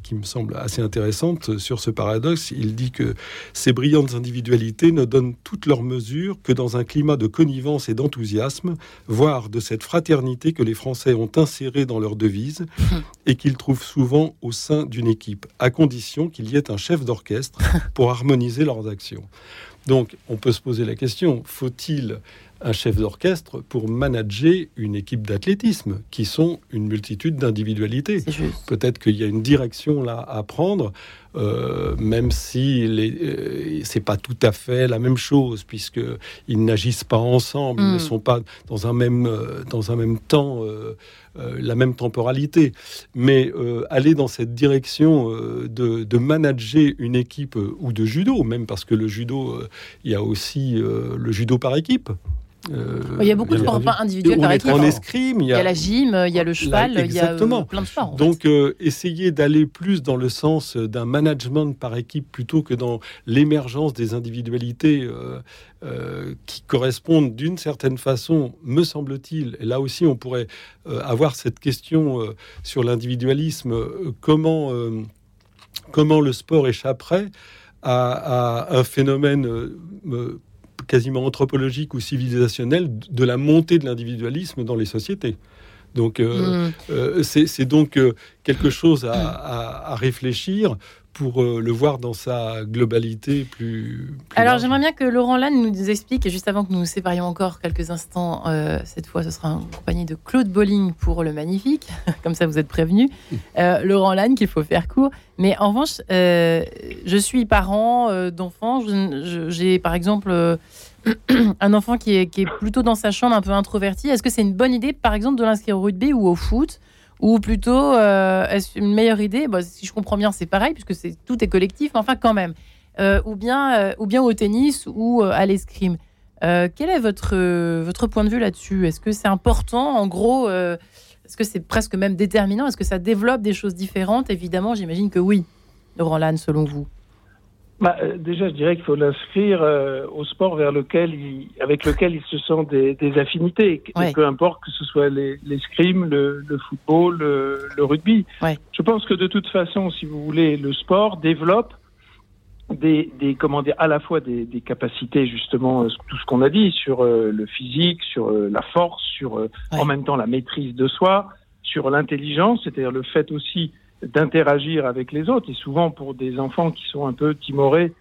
qui me semble assez intéressante sur ce paradoxe, il dit que ces brillantes individualités ne donnent toutes leurs mesures que dans un climat de connivence et d'enthousiasme, voire de cette fraternité que les Français ont insérée dans leur devise et qu'ils trouvent souvent au sein d'une équipe condition qu'il y ait un chef d'orchestre pour harmoniser leurs actions. Donc, on peut se poser la question, faut-il un chef d'orchestre pour manager une équipe d'athlétisme, qui sont une multitude d'individualités? Peut-être qu'il y a une direction là à prendre, euh, même si euh, c'est pas tout à fait la même chose, puisque ils n'agissent pas ensemble, ils ne hmm. sont pas dans un même euh, dans un même temps. la même temporalité, mais aller dans cette direction de, de, manager une équipe ou de judo, même parce que le judo, il y a aussi le judo par équipe. Euh, il y a beaucoup de sports individuels par équipe. En escrime, il y, a, la gym, il y a le cheval, il y a euh, plein de sports. Donc, euh, essayer d'aller plus dans le sens d'un management par équipe plutôt que dans l'émergence des individualités qui correspondent d'une certaine façon, me semble-t-il. Et là aussi, on pourrait avoir cette question sur l'individualisme. comment, comment le sport échapperait à, à un phénomène quasiment anthropologique ou civilisationnel de la montée de l'individualisme dans les sociétés. Donc, euh, mm. euh, c'est donc euh, quelque chose à, réfléchir pour le voir dans sa globalité plus. Alors, j'aimerais bien que Laurent Lannes nous explique, juste avant que nous nous séparions encore quelques instants, cette fois, ce sera en compagnie de Claude Bolling pour le Magnifique, comme ça vous êtes prévenu. Mm. Laurent Lannes, qu'il faut faire court. Mais en revanche, je suis parent d'enfants. J'ai, par exemple un enfant qui est, plutôt dans sa chambre, un peu introverti, est-ce que c'est une bonne idée, par exemple, de l'inscrire au rugby ou au foot Ou plutôt, euh, est-ce une meilleure idée? Bah, Si je comprends bien, c'est pareil, puisque tout est collectif, mais enfin, quand même. Euh, ou, bien, euh, ou bien au tennis ou à l'escrime. quel est votre, votre point de vue là-dessus? Est-ce que c'est important? En gros, est-ce que c'est presque même déterminant? Est-ce que ça développe des choses différentes? Évidemment, j'imagine que oui. Laurent Lannes, selon vous bah, euh, déjà, je dirais qu'il faut l'inscrire euh, au sport vers lequel il, avec lequel il se sent des, des affinités, peu importe que ce soit l'escrime, le, le, football, le, rugby. Je pense que de toute façon, si vous voulez, le sport développe des, des comment dire, à la fois des, des capacités justement, euh, tout ce qu'on a dit sur le physique, sur la force, sur en même temps la maîtrise de soi, sur l'intelligence, c'est-à-dire le fait aussi d'interagir avec les autres. Et souvent pour des enfants qui sont un peu timorés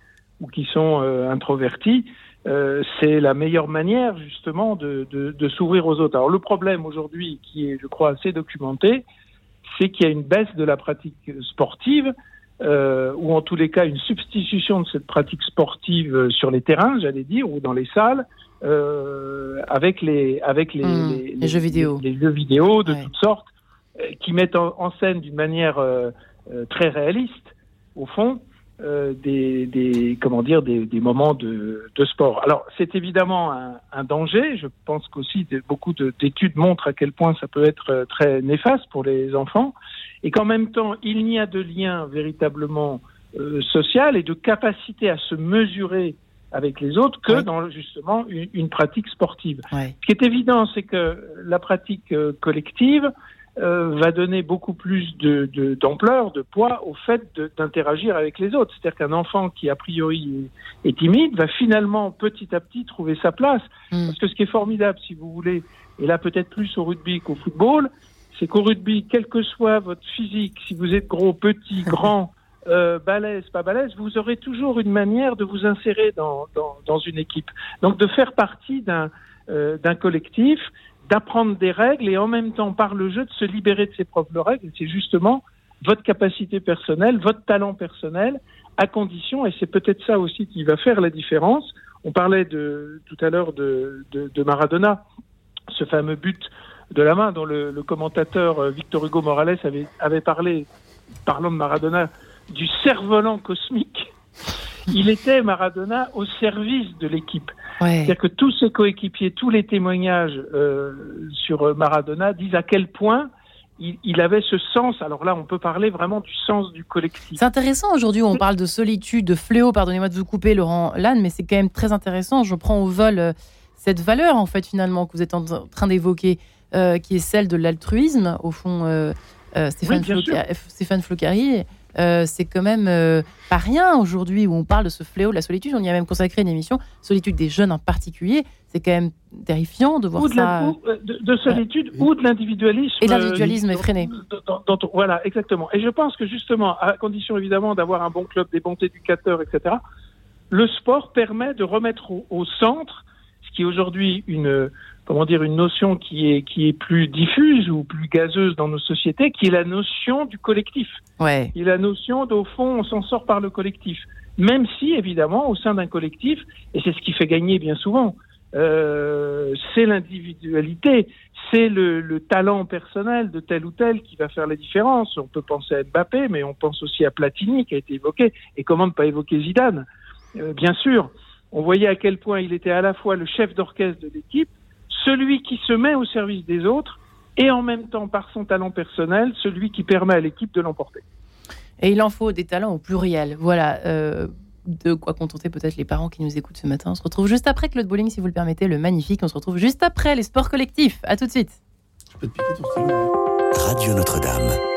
ou qui sont euh, introvertis, euh, c'est la meilleure manière justement de, de, de s'ouvrir aux autres. Alors le problème aujourd'hui, qui est, je crois, assez documenté, c'est qu'il y a une baisse de la pratique sportive, euh, ou en tous les cas une substitution de cette pratique sportive sur les terrains, j'allais dire, ou dans les salles, euh, avec les avec les, mmh, les, les, jeux vidéo, les, jeux vidéo de toutes sortes euh, qui mettent en, scène d'une manière euh, euh, très réaliste, au fond, des, des, comment dire des, des moments de, de, sport. Alors c'est évidemment un, un, danger. Je pense qu'aussi beaucoup d'études montrent à quel point ça peut être très néfaste pour les enfants, et qu'en même temps il n'y a de lien véritablement social et de capacité à se mesurer avec les autres que dans justement une, une pratique sportive. Ce qui est évident, c'est que la pratique collective euh, va donner beaucoup plus de, d'ampleur, de, poids au fait d'interagir avec les autres. C'est-à-dire qu'un enfant qui a priori est, timide va finalement petit à petit trouver sa place. Mm. Parce que ce qui est formidable, si vous voulez, et là peut-être plus au rugby qu'au football, c'est qu'au rugby, quel que soit votre physique, si vous êtes gros, petit, grand, euh, balèze, pas balèze, vous aurez toujours une manière de vous insérer dans, dans, dans une équipe. Donc de faire partie d'un euh, d'un collectif, d'apprendre des règles et en même temps, par le jeu, de se libérer de ses propres règles. C'est justement votre capacité personnelle, votre talent personnel, à condition, et c'est peut-être ça aussi qui va faire la différence. On parlait tout à l'heure de, Maradona, ce fameux but de la main dont le, le commentateur euh, Victor Hugo Morales avait, avait parlé, parlant de Maradona, du cerf-volant cosmique. Il était Maradona au service de l'équipe. C'est-à-dire que tous ses coéquipiers, tous les témoignages euh, sur Maradona disent à quel point il, avait ce sens. Alors là, on peut parler vraiment du sens du collectif. C'est intéressant aujourd'hui, on parle de solitude, de fléau, pardonnez-moi de vous couper, Laurent Lannes, mais c'est quand même très intéressant. Je prends au vol euh, cette valeur, en fait, finalement, que vous êtes en train d'évoquer, euh, qui est celle de l'altruisme, au fond. Stéphane, Stéphane Flocari euh, c'est quand même euh, pas rien aujourd'hui où on parle de ce fléau de la solitude. On y a même consacré une émission, solitude des jeunes en particulier. C'est quand même terrifiant de voir ou de ça. Euh, de, solitude ou de l'individualisme. Et l'individualisme effréné. voilà, exactement. Et je pense que justement, à condition évidemment d'avoir un bon club, des bons éducateurs, etc., le sport permet de remettre au centre ce qui est aujourd'hui une comment dire une notion qui est qui est plus diffuse ou plus gazeuse dans nos sociétés, qui est la notion du collectif. Ouais. Et la notion d'au fond on s'en sort par le collectif. Même si évidemment au sein d'un collectif, et c'est ce qui fait gagner bien souvent, euh, c'est l'individualité, c'est le, le, talent personnel de tel ou tel qui va faire la différence. On peut penser à Mbappé, mais on pense aussi à Platini qui a été évoqué. Et comment ne pas évoquer Zidane? Euh, Bien sûr, on voyait à quel point il était à la fois le chef d'orchestre de l'équipe, celui qui se met au service des autres et en même temps, par son talent personnel, celui qui permet à l'équipe de l'emporter. Et il en faut des talents au pluriel. Voilà. Euh, de quoi contenter peut-être les parents qui nous écoutent ce matin. On se retrouve juste après Claude Bowling, si vous le permettez, le magnifique. On se retrouve juste après les sports collectifs. À tout de suite. Radio Notre-Dame.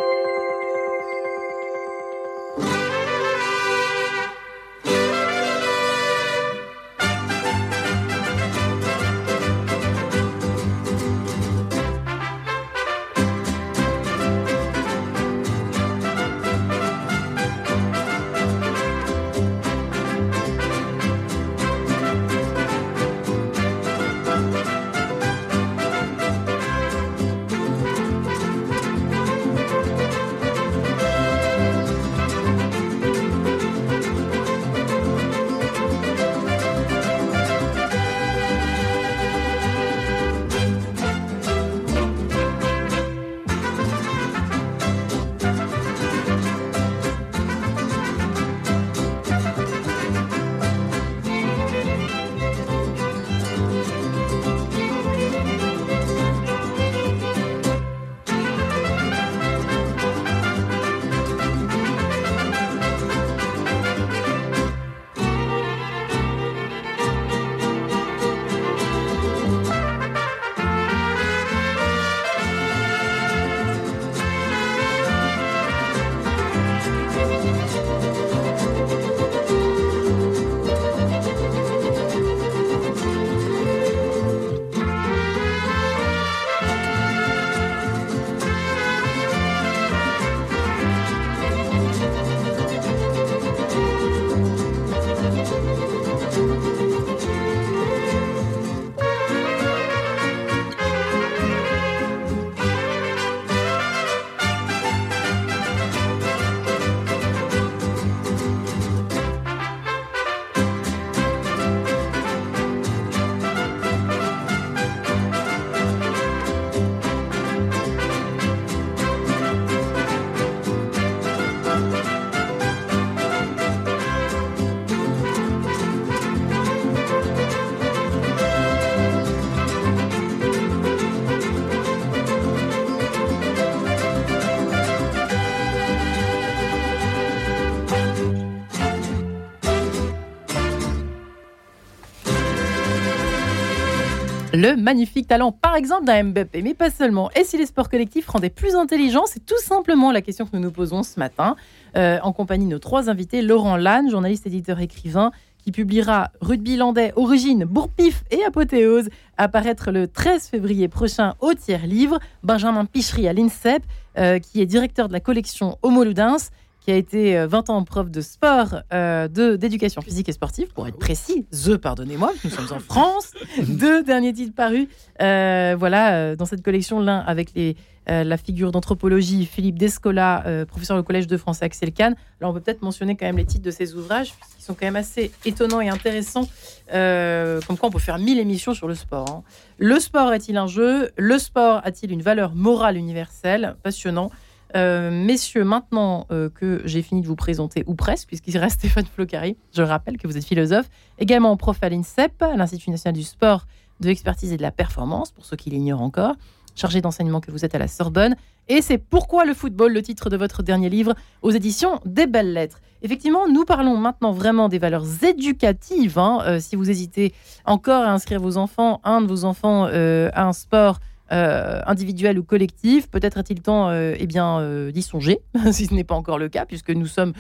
Le magnifique talent, par exemple, d'un Mbappé, mais pas seulement. Et si les sports collectifs rendaient plus intelligents C'est tout simplement la question que nous nous posons ce matin, euh, en compagnie de nos trois invités. Laurent Lannes, journaliste, éditeur, écrivain, qui publiera Rugby landais, Origine, Bourpif et Apothéose, apparaître le 13 février prochain au tiers livre. Benjamin Pichery à l'INSEP, euh, qui est directeur de la collection Homo Ludens qui a été 20 euh, ans prof de sport, euh, d'éducation physique et sportive, pour être précis. The, pardonnez-moi, nous sommes en France. Deux derniers titres parus. Euh, voilà, dans cette collection, l'un avec les, la figure d'anthropologie Philippe Descola, professeur au Collège de France Axel Kahn. Là, on peut peut-être mentionner quand même les titres de ces ouvrages, qui sont quand même assez étonnants et intéressants. comme quoi, on peut faire mille émissions sur le sport. Hein. Le sport est-il un jeu? Le sport a-t-il une valeur morale universelle? Passionnant. Euh, messieurs, maintenant euh, que j'ai fini de vous présenter, ou presque, puisqu'il reste Stéphane Flocari, je rappelle que vous êtes philosophe, également prof à l'INSEP, l'Institut national du sport, de l'expertise et de la performance, pour ceux qui l'ignorent encore, chargé d'enseignement que vous êtes à la Sorbonne. Et c'est Pourquoi le football, le titre de votre dernier livre, aux éditions des Belles Lettres. Effectivement, nous parlons maintenant vraiment des valeurs éducatives. Hein. Euh, si vous hésitez encore à inscrire vos enfants, un de vos enfants à un sport, euh, individuel ou collectif. Peut-être est-il temps euh, eh bien, euh, d'y songer, si ce n'est pas encore le cas, puisque nous sommes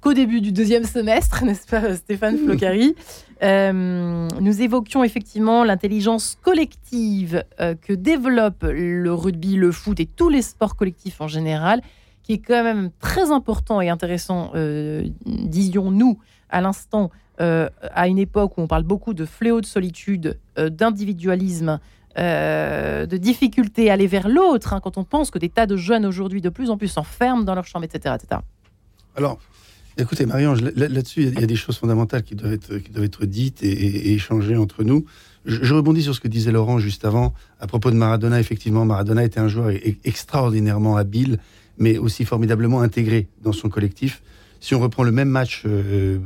qu'au début du deuxième semestre, n'est-ce pas, Stéphane Flocari Nous évoquions effectivement l'intelligence collective que développe le rugby, le foot et tous les sports collectifs en général, qui est quand même très important et intéressant, disions-nous, à l'instant, à une époque où on parle beaucoup de fléau de solitude, d'individualisme, euh, de difficulté à aller vers l'autre, hein, quand on pense que des tas de jeunes aujourd'hui de plus en plus s'enferment dans leur chambre, etc. etc. Alors, écoutez, Marie-Ange, là-dessus, il y, a des choses fondamentales qui doivent être, dites et, échangées entre nous. Je, rebondis sur ce que disait Laurent juste avant, à propos de Maradona. Effectivement, Maradona était un joueur extraordinairement habile, mais aussi formidablement intégré dans son collectif. Si on reprend le même match euh,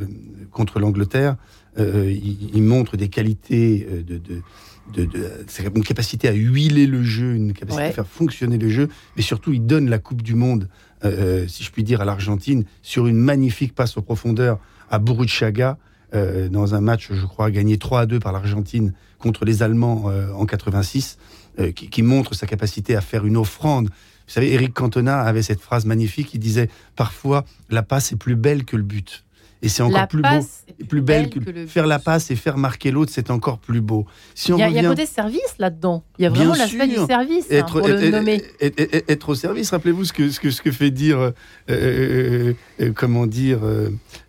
contre l'Angleterre, euh, il, montre des qualités de, une capacité à huiler le jeu, une capacité à faire fonctionner le jeu, mais surtout il donne la Coupe du Monde, euh, euh, si je puis dire, à l'Argentine sur une magnifique passe en profondeur à Burruchaga, euh, dans un match, je crois, gagné 3 à 2 par l'Argentine contre les Allemands en 86, qui, qui, montre sa capacité à faire une offrande. Vous savez, Eric Cantona avait cette phrase magnifique, il disait, parfois, la passe est plus belle que le but. Et c'est encore plus beau, plus belle que, faire la passe et faire marquer l'autre, c'est encore plus beau. Si il, y a, il y a côté service là-dedans. Il y a vraiment l'aspect du service hein, être, pour le nommer. Être, au service. Rappelez-vous ce que, ce que, ce que fait dire, euh, euh, euh, comment dire,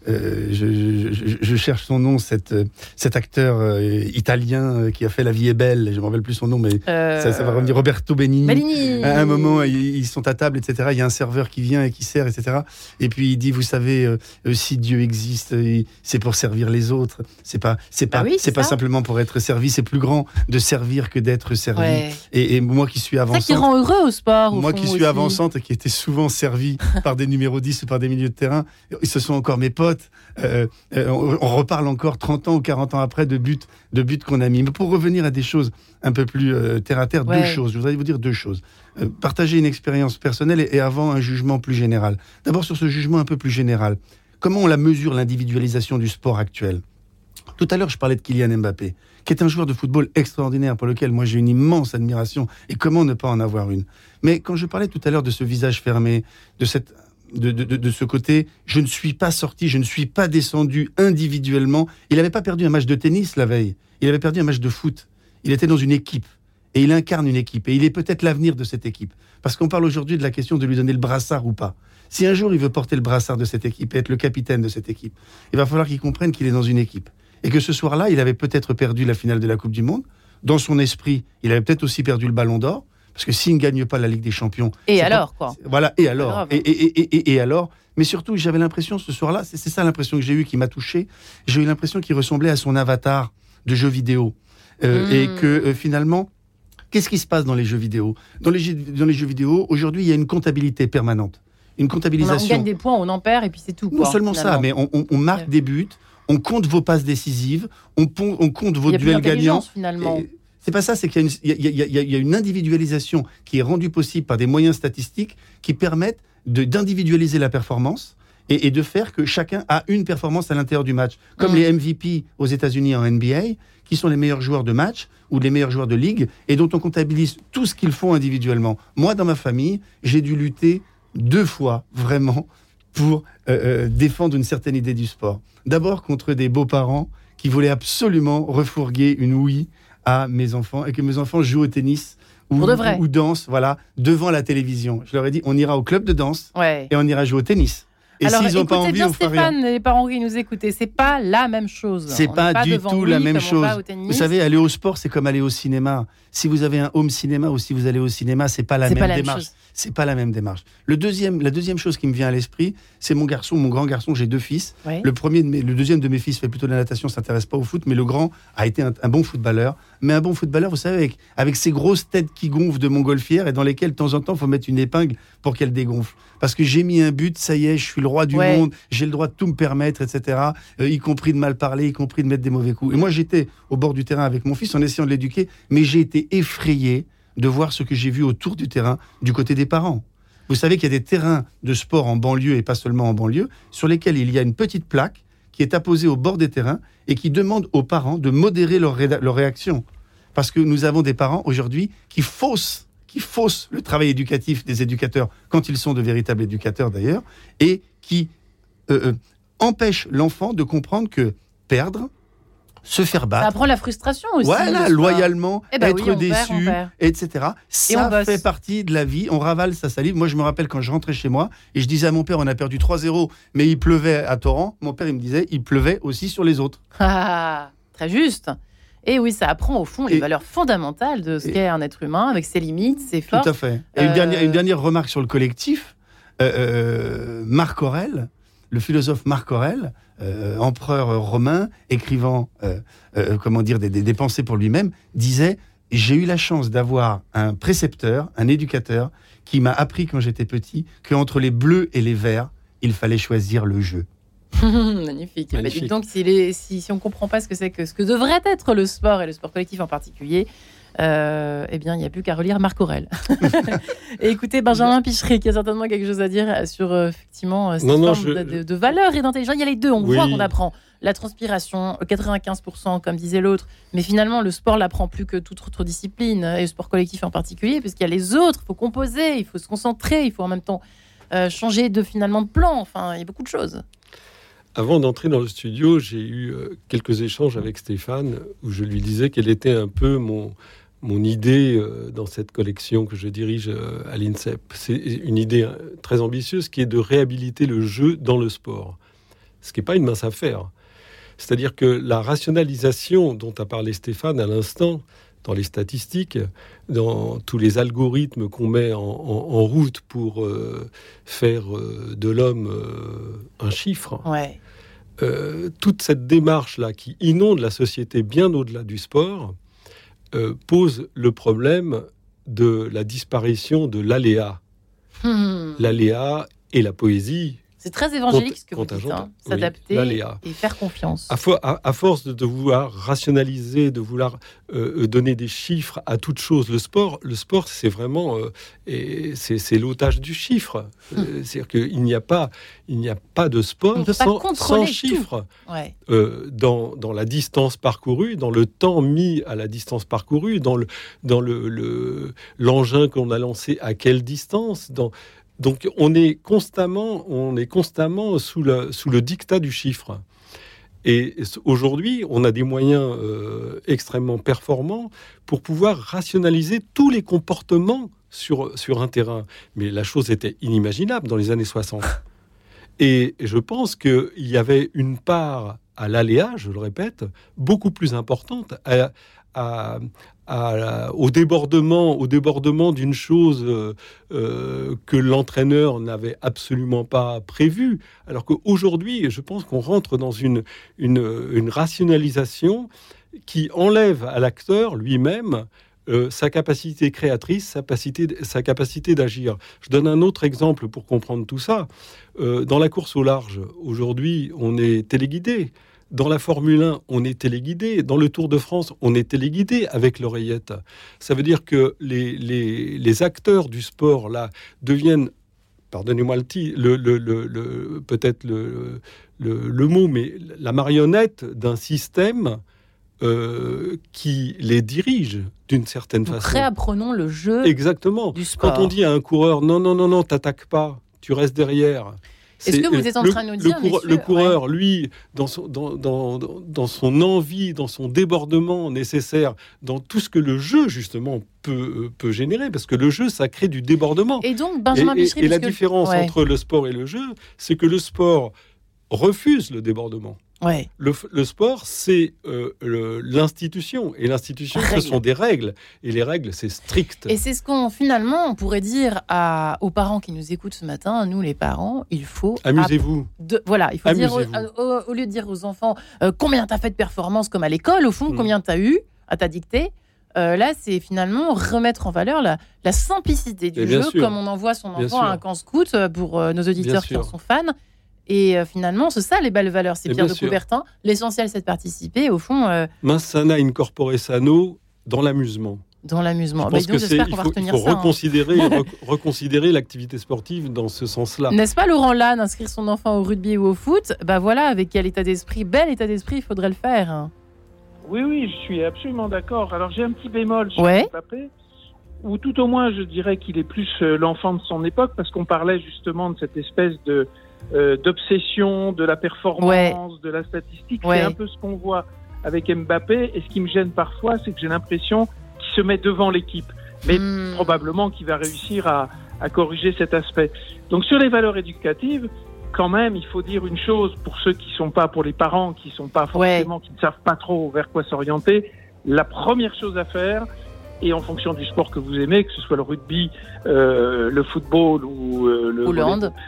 je, cherche son nom, cet, cet acteur italien qui a fait La vie est belle. Je ne me rappelle plus son nom, mais ça, va revenir. Roberto Benigni. À un moment, ils, sont à table, etc. Il y a un serveur qui vient et qui sert, etc. Et puis il dit, vous savez, si Dieu existe c'est pour servir les autres. C'est pas, c'est pas, bah c'est pas simplement pour être servi. C'est plus grand de servir que d'être servi. Et, moi qui suis avançante, ça qui rend heureux au sport. moi qui suis avançante et qui était souvent servi par des numéros 10 ou par des milieux de terrain, ce sont encore mes potes. Euh, euh, on, reparle encore 30 ans ou 40 ans après de buts, de buts qu'on a mis. Mais pour revenir à des choses un peu plus euh, terre à terre, deux choses. Je voudrais vous dire deux choses. partager une expérience personnelle et avant un jugement plus général. D'abord sur ce jugement un peu plus général. Comment on la mesure, l'individualisation du sport actuel? Tout à l'heure, je parlais de Kylian Mbappé, qui est un joueur de football extraordinaire pour lequel moi j'ai une immense admiration. Et comment ne pas en avoir une? Mais quand je parlais tout à l'heure de ce visage fermé, de cette de, ce côté, je ne suis pas sorti, je ne suis pas descendu individuellement. Il n'avait pas perdu un match de tennis la veille, il avait perdu un match de foot. Il était dans une équipe et il incarne une équipe et il est peut-être l'avenir de cette équipe. Parce qu'on parle aujourd'hui de la question de lui donner le brassard ou pas. Si un jour il veut porter le brassard de cette équipe et être le capitaine de cette équipe, il va falloir qu'il comprenne qu'il est dans une équipe. Et que ce soir-là, il avait peut-être perdu la finale de la Coupe du Monde. Dans son esprit, il avait peut-être aussi perdu le ballon d'or. Parce que s'il ne gagne pas la Ligue des Champions. Et alors, quoi Voilà, et alors et, et, et, alors Mais surtout, j'avais l'impression ce soir-là, c'est ça l'impression que j'ai eue qui m'a touché. J'ai eu l'impression qu'il ressemblait à son avatar de jeu vidéo. Euh, hmm. Et que euh, finalement, qu'est-ce qui se passe dans les jeux vidéo? Dans les, dans les jeux vidéo, aujourd'hui, il y a une comptabilité permanente une comptabilisation. On, gagne des points, on en perd et puis c'est tout. non seulement ça, mais on, marque des buts, on compte vos passes décisives, on, on compte vos duels gagnants. finalement. C'est pas ça, c'est qu'il y, a une individualisation qui est rendue possible par des moyens statistiques qui permettent d'individualiser la performance et, de faire que chacun a une performance à l'intérieur du match. Comme mm. les MVP aux États-Unis en NBA, qui sont les meilleurs joueurs de match ou les meilleurs joueurs de ligue, et dont on comptabilise tout ce qu'ils font individuellement. Moi, dans ma famille, j'ai dû lutter deux fois, vraiment, pour euh, euh, défendre une certaine idée du sport. D'abord contre des beaux-parents qui voulaient absolument refourguer une ouïe à mes enfants et que mes enfants jouent au tennis ou, ou, dansent voilà, devant la télévision. Je leur ai dit, on ira au club de danse et on ira jouer au tennis. Et s'ils n'ont pas envie, bien on Stéphane, les parents qui nous écoutaient, c'est pas la même chose. C'est pas, pas du tout la même chose. Vous savez, aller au sport, c'est comme aller au cinéma. Si vous avez un home cinéma ou si vous allez au cinéma, c'est pas la même pas démarche. C'est pas la même démarche. Le deuxième, la deuxième chose qui me vient à l'esprit, c'est mon garçon, mon grand garçon. J'ai deux fils. Le premier, de mes, le deuxième de mes fils fait plutôt de la natation, s'intéresse pas au foot, mais le grand a été un, bon footballeur. Mais un bon footballeur, vous savez, avec, avec ces grosses têtes qui gonflent de montgolfière et dans lesquelles de temps en temps, il faut mettre une épingle pour qu'elle dégonfle. Parce que j'ai mis un but, ça y est, je suis le roi du monde, j'ai le droit de tout me permettre, etc. Euh, y compris de mal parler, y compris de mettre des mauvais coups. Et moi, j'étais au bord du terrain avec mon fils en essayant de l'éduquer, mais j'ai été effrayé de voir ce que j'ai vu autour du terrain du côté des parents. Vous savez qu'il y a des terrains de sport en banlieue et pas seulement en banlieue, sur lesquels il y a une petite plaque qui est apposée au bord des terrains et qui demande aux parents de modérer leur, réaction. Parce que nous avons des parents aujourd'hui qui faussent qui faussent le travail éducatif des éducateurs quand ils sont de véritables éducateurs d'ailleurs, et qui euh, euh, empêchent l'enfant de comprendre que perdre, se faire battre. Ça apprend la frustration aussi. Voilà, loyalement, eh ben être déçu, etc. Ça fait partie de la vie. On ravale sa salive. Moi, je me rappelle quand je rentrais chez moi et je disais à mon père, on a perdu 3-0, mais il pleuvait à torrent. Mon père, il me disait, il pleuvait aussi sur les autres. Ah, très juste. Et oui, ça apprend au fond les valeurs fondamentales de ce qu'est un être humain, avec ses limites, ses forces. Tout à fait. Et une, dernière, une, euh, dernière, remarque sur le collectif. Euh, euh, Marc Aurèle, le philosophe Marc Aurèle, empereur romain, écrivant comment dire, des, des pensées pour lui-même, disait J'ai eu la chance d'avoir un précepteur, un éducateur, qui m'a appris quand j'étais petit qu'entre les bleus et les verts, il fallait choisir le jeu. Magnifique. Bah, donc, si, si, si, on ne comprend pas ce que c'est que ce que devrait être le sport et le sport collectif en particulier, euh, eh bien, il n'y a plus qu'à relire Marc Aurel. et écoutez, Benjamin Picheret, qui a certainement quelque chose à dire sur euh, effectivement euh, cette forme de, valeur et d'intelligence. Il y a les deux, on voit qu'on apprend la transpiration, 95%, comme disait l'autre, mais finalement, le sport l'apprend plus que toute autre discipline, et le sport collectif en particulier, parce qu'il y a les autres, il faut composer, il faut se concentrer, il faut en même temps changer de finalement de plan, enfin, il y a beaucoup de choses. Avant d'entrer dans le studio, j'ai eu euh, quelques échanges avec Stéphane où je lui disais quelle était un peu mon, mon idée euh, dans cette collection que je dirige euh, à l'INSEP. C'est une idée très ambitieuse qui est de réhabiliter le jeu dans le sport. Ce qui n'est pas une mince affaire. C'est-à-dire que la rationalisation dont a parlé Stéphane à l'instant, dans les statistiques, dans tous les algorithmes qu'on met en, route pour faire de l'homme un chiffre, ouais. Euh, toute cette démarche-là qui inonde la société bien au-delà du sport euh, pose le problème de la disparition de l'aléa. Hmm. L'aléa et la poésie c'est très évangélique ce que vous dites, hein. s'adapter et faire confiance. À, force de, vouloir rationaliser, de vouloir euh, euh, donner des chiffres à toute chose, le sport, le sport, c'est vraiment, euh, c'est l'otage du chiffre. Hum. C'est-à-dire qu'il n'y a pas, il n'y a pas de sport sans, chiffres. dans, dans, la distance parcourue, dans le temps mis à la distance parcourue, dans le, dans le l'engin qu'on a lancé à quelle distance, dans donc on est constamment, on est constamment sous le, sous le dictat du chiffre. Et aujourd'hui, on a des moyens euh, extrêmement performants pour pouvoir rationaliser tous les comportements sur, sur un terrain. Mais la chose était inimaginable dans les années 60. Et je pense qu'il y avait une part à l'aléa, je le répète, beaucoup plus importante à, au débordement, au débordement d'une chose euh, euh, que l'entraîneur n'avait absolument pas prévu. Alors qu'aujourd'hui, je pense qu'on rentre dans une, une, rationalisation qui enlève à l'acteur lui-même euh, sa capacité créatrice, sa capacité, sa capacité d'agir. Je donne un autre exemple pour comprendre tout ça. dans la course au large, aujourd'hui, on est téléguidé. Dans la Formule 1, on est téléguidé. Dans le Tour de France, on est téléguidé avec l'oreillette. Ça veut dire que les, les, acteurs du sport, là, deviennent pardonnez-moi le, le, le, peut-être le, le, mot, mais la marionnette d'un système euh, qui les dirige d'une certaine façon. Réapprenons le jeu Exactement. du sport. Quand on dit à un coureur non, non, non, non, t'attaques pas, tu restes derrière. Est-ce que vous êtes en train de nous dire, le, coureur, lui, dans son, dans, dans, dans, son envie, dans son débordement nécessaire, dans tout ce que le jeu, justement, peut, euh, peut générer, parce que le jeu, ça crée du débordement. Et donc, Benjamin Et, et, la différence entre le sport et le jeu, c'est que le sport refuse le débordement. Ouais. Le, sport, c'est euh, l'institution. Et l'institution, ce sont des règles. Et les règles, c'est strict. Et c'est ce qu'on, finalement, on pourrait dire à, aux parents qui nous écoutent ce matin, nous les parents, il faut... Amusez-vous. Voilà, il faut dire, au, lieu de dire aux enfants euh, combien tu as fait de performances comme à l'école, au fond, hmm. combien tu as eu à ta dictée, euh, là, c'est finalement remettre en valeur la, simplicité du jeu, comme on envoie son enfant à un camp scout pour nos auditeurs qui en sont fans. Et euh, finalement, c'est ça les belles valeurs, c'est Pierre de Coubertin. L'essentiel, c'est de participer. Au fond. Euh... Sana incorporé sano dans l'amusement. Dans l'amusement. Bah, j'espère qu'on va retenir faut ça. Hein. Reconsidérer, reconsidérer l'activité sportive dans ce sens-là. N'est-ce pas, Laurent Lannes, inscrire son enfant au rugby ou au foot? Bah voilà, avec quel état d'esprit, bel état d'esprit, il faudrait le faire. Hein. Oui, oui, je suis absolument d'accord. Alors j'ai un petit bémol sur ouais. Papé, ou tout au moins je dirais qu'il est plus euh, l'enfant de son époque, parce qu'on parlait justement de cette espèce de euh, d'obsession, de la performance, de la statistique. C'est un peu ce qu'on voit avec Mbappé. Et ce qui me gêne parfois, c'est que j'ai l'impression qu'il se met devant l'équipe, mais hmm. probablement qu'il va réussir à, à corriger cet aspect. Donc sur les valeurs éducatives, quand même, il faut dire une chose pour ceux qui sont pas, pour les parents qui sont pas forcément, qui ne savent pas trop vers quoi s'orienter. La première chose à faire, et en fonction du sport que vous aimez, que ce soit le rugby, euh, le football ou euh, le, volet,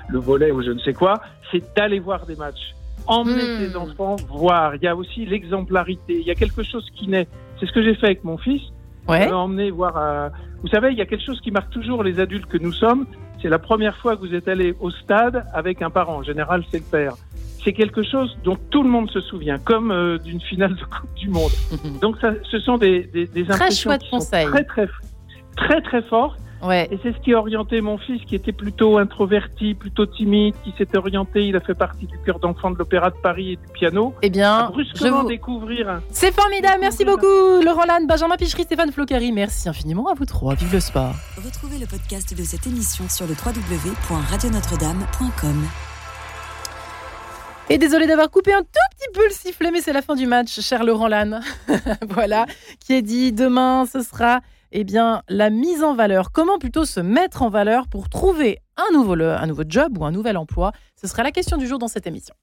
le volet ou je ne sais quoi, c'est d'aller voir des matchs. Emmener les hmm. enfants voir. Il y a aussi l'exemplarité. Il y a quelque chose qui naît. C'est ce que j'ai fait avec mon fils. Ouais. emmené voir. Euh, vous savez, il y a quelque chose qui marque toujours les adultes que nous sommes. C'est la première fois que vous êtes allé au stade avec un parent. En général, c'est le père c'est quelque chose dont tout le monde se souvient, comme euh, d'une finale de Coupe du Monde. Donc, ça, ce sont des, des, des impressions qui sont très, très, très, très fortes. Ouais. Et c'est ce qui a orienté mon fils, qui était plutôt introverti, plutôt timide, qui s'était orienté. Il a fait partie du cœur d'enfant de l'Opéra de Paris et du piano. Eh bien, brusquement je vous... découvrir. C'est formidable. Merci beaucoup, Laurent Lannes, Benjamin Pichery, Stéphane Flocari. Merci infiniment à vous trois. Vive le sport. Retrouvez le podcast de cette émission sur le www.radionotre-dame.com. Et désolé d'avoir coupé un tout petit peu le sifflet, mais c'est la fin du match, cher Laurent Lannes. voilà, qui est dit demain, ce sera eh bien, la mise en valeur. Comment plutôt se mettre en valeur pour trouver un nouveau, un nouveau job ou un nouvel emploi? Ce sera la question du jour dans cette émission.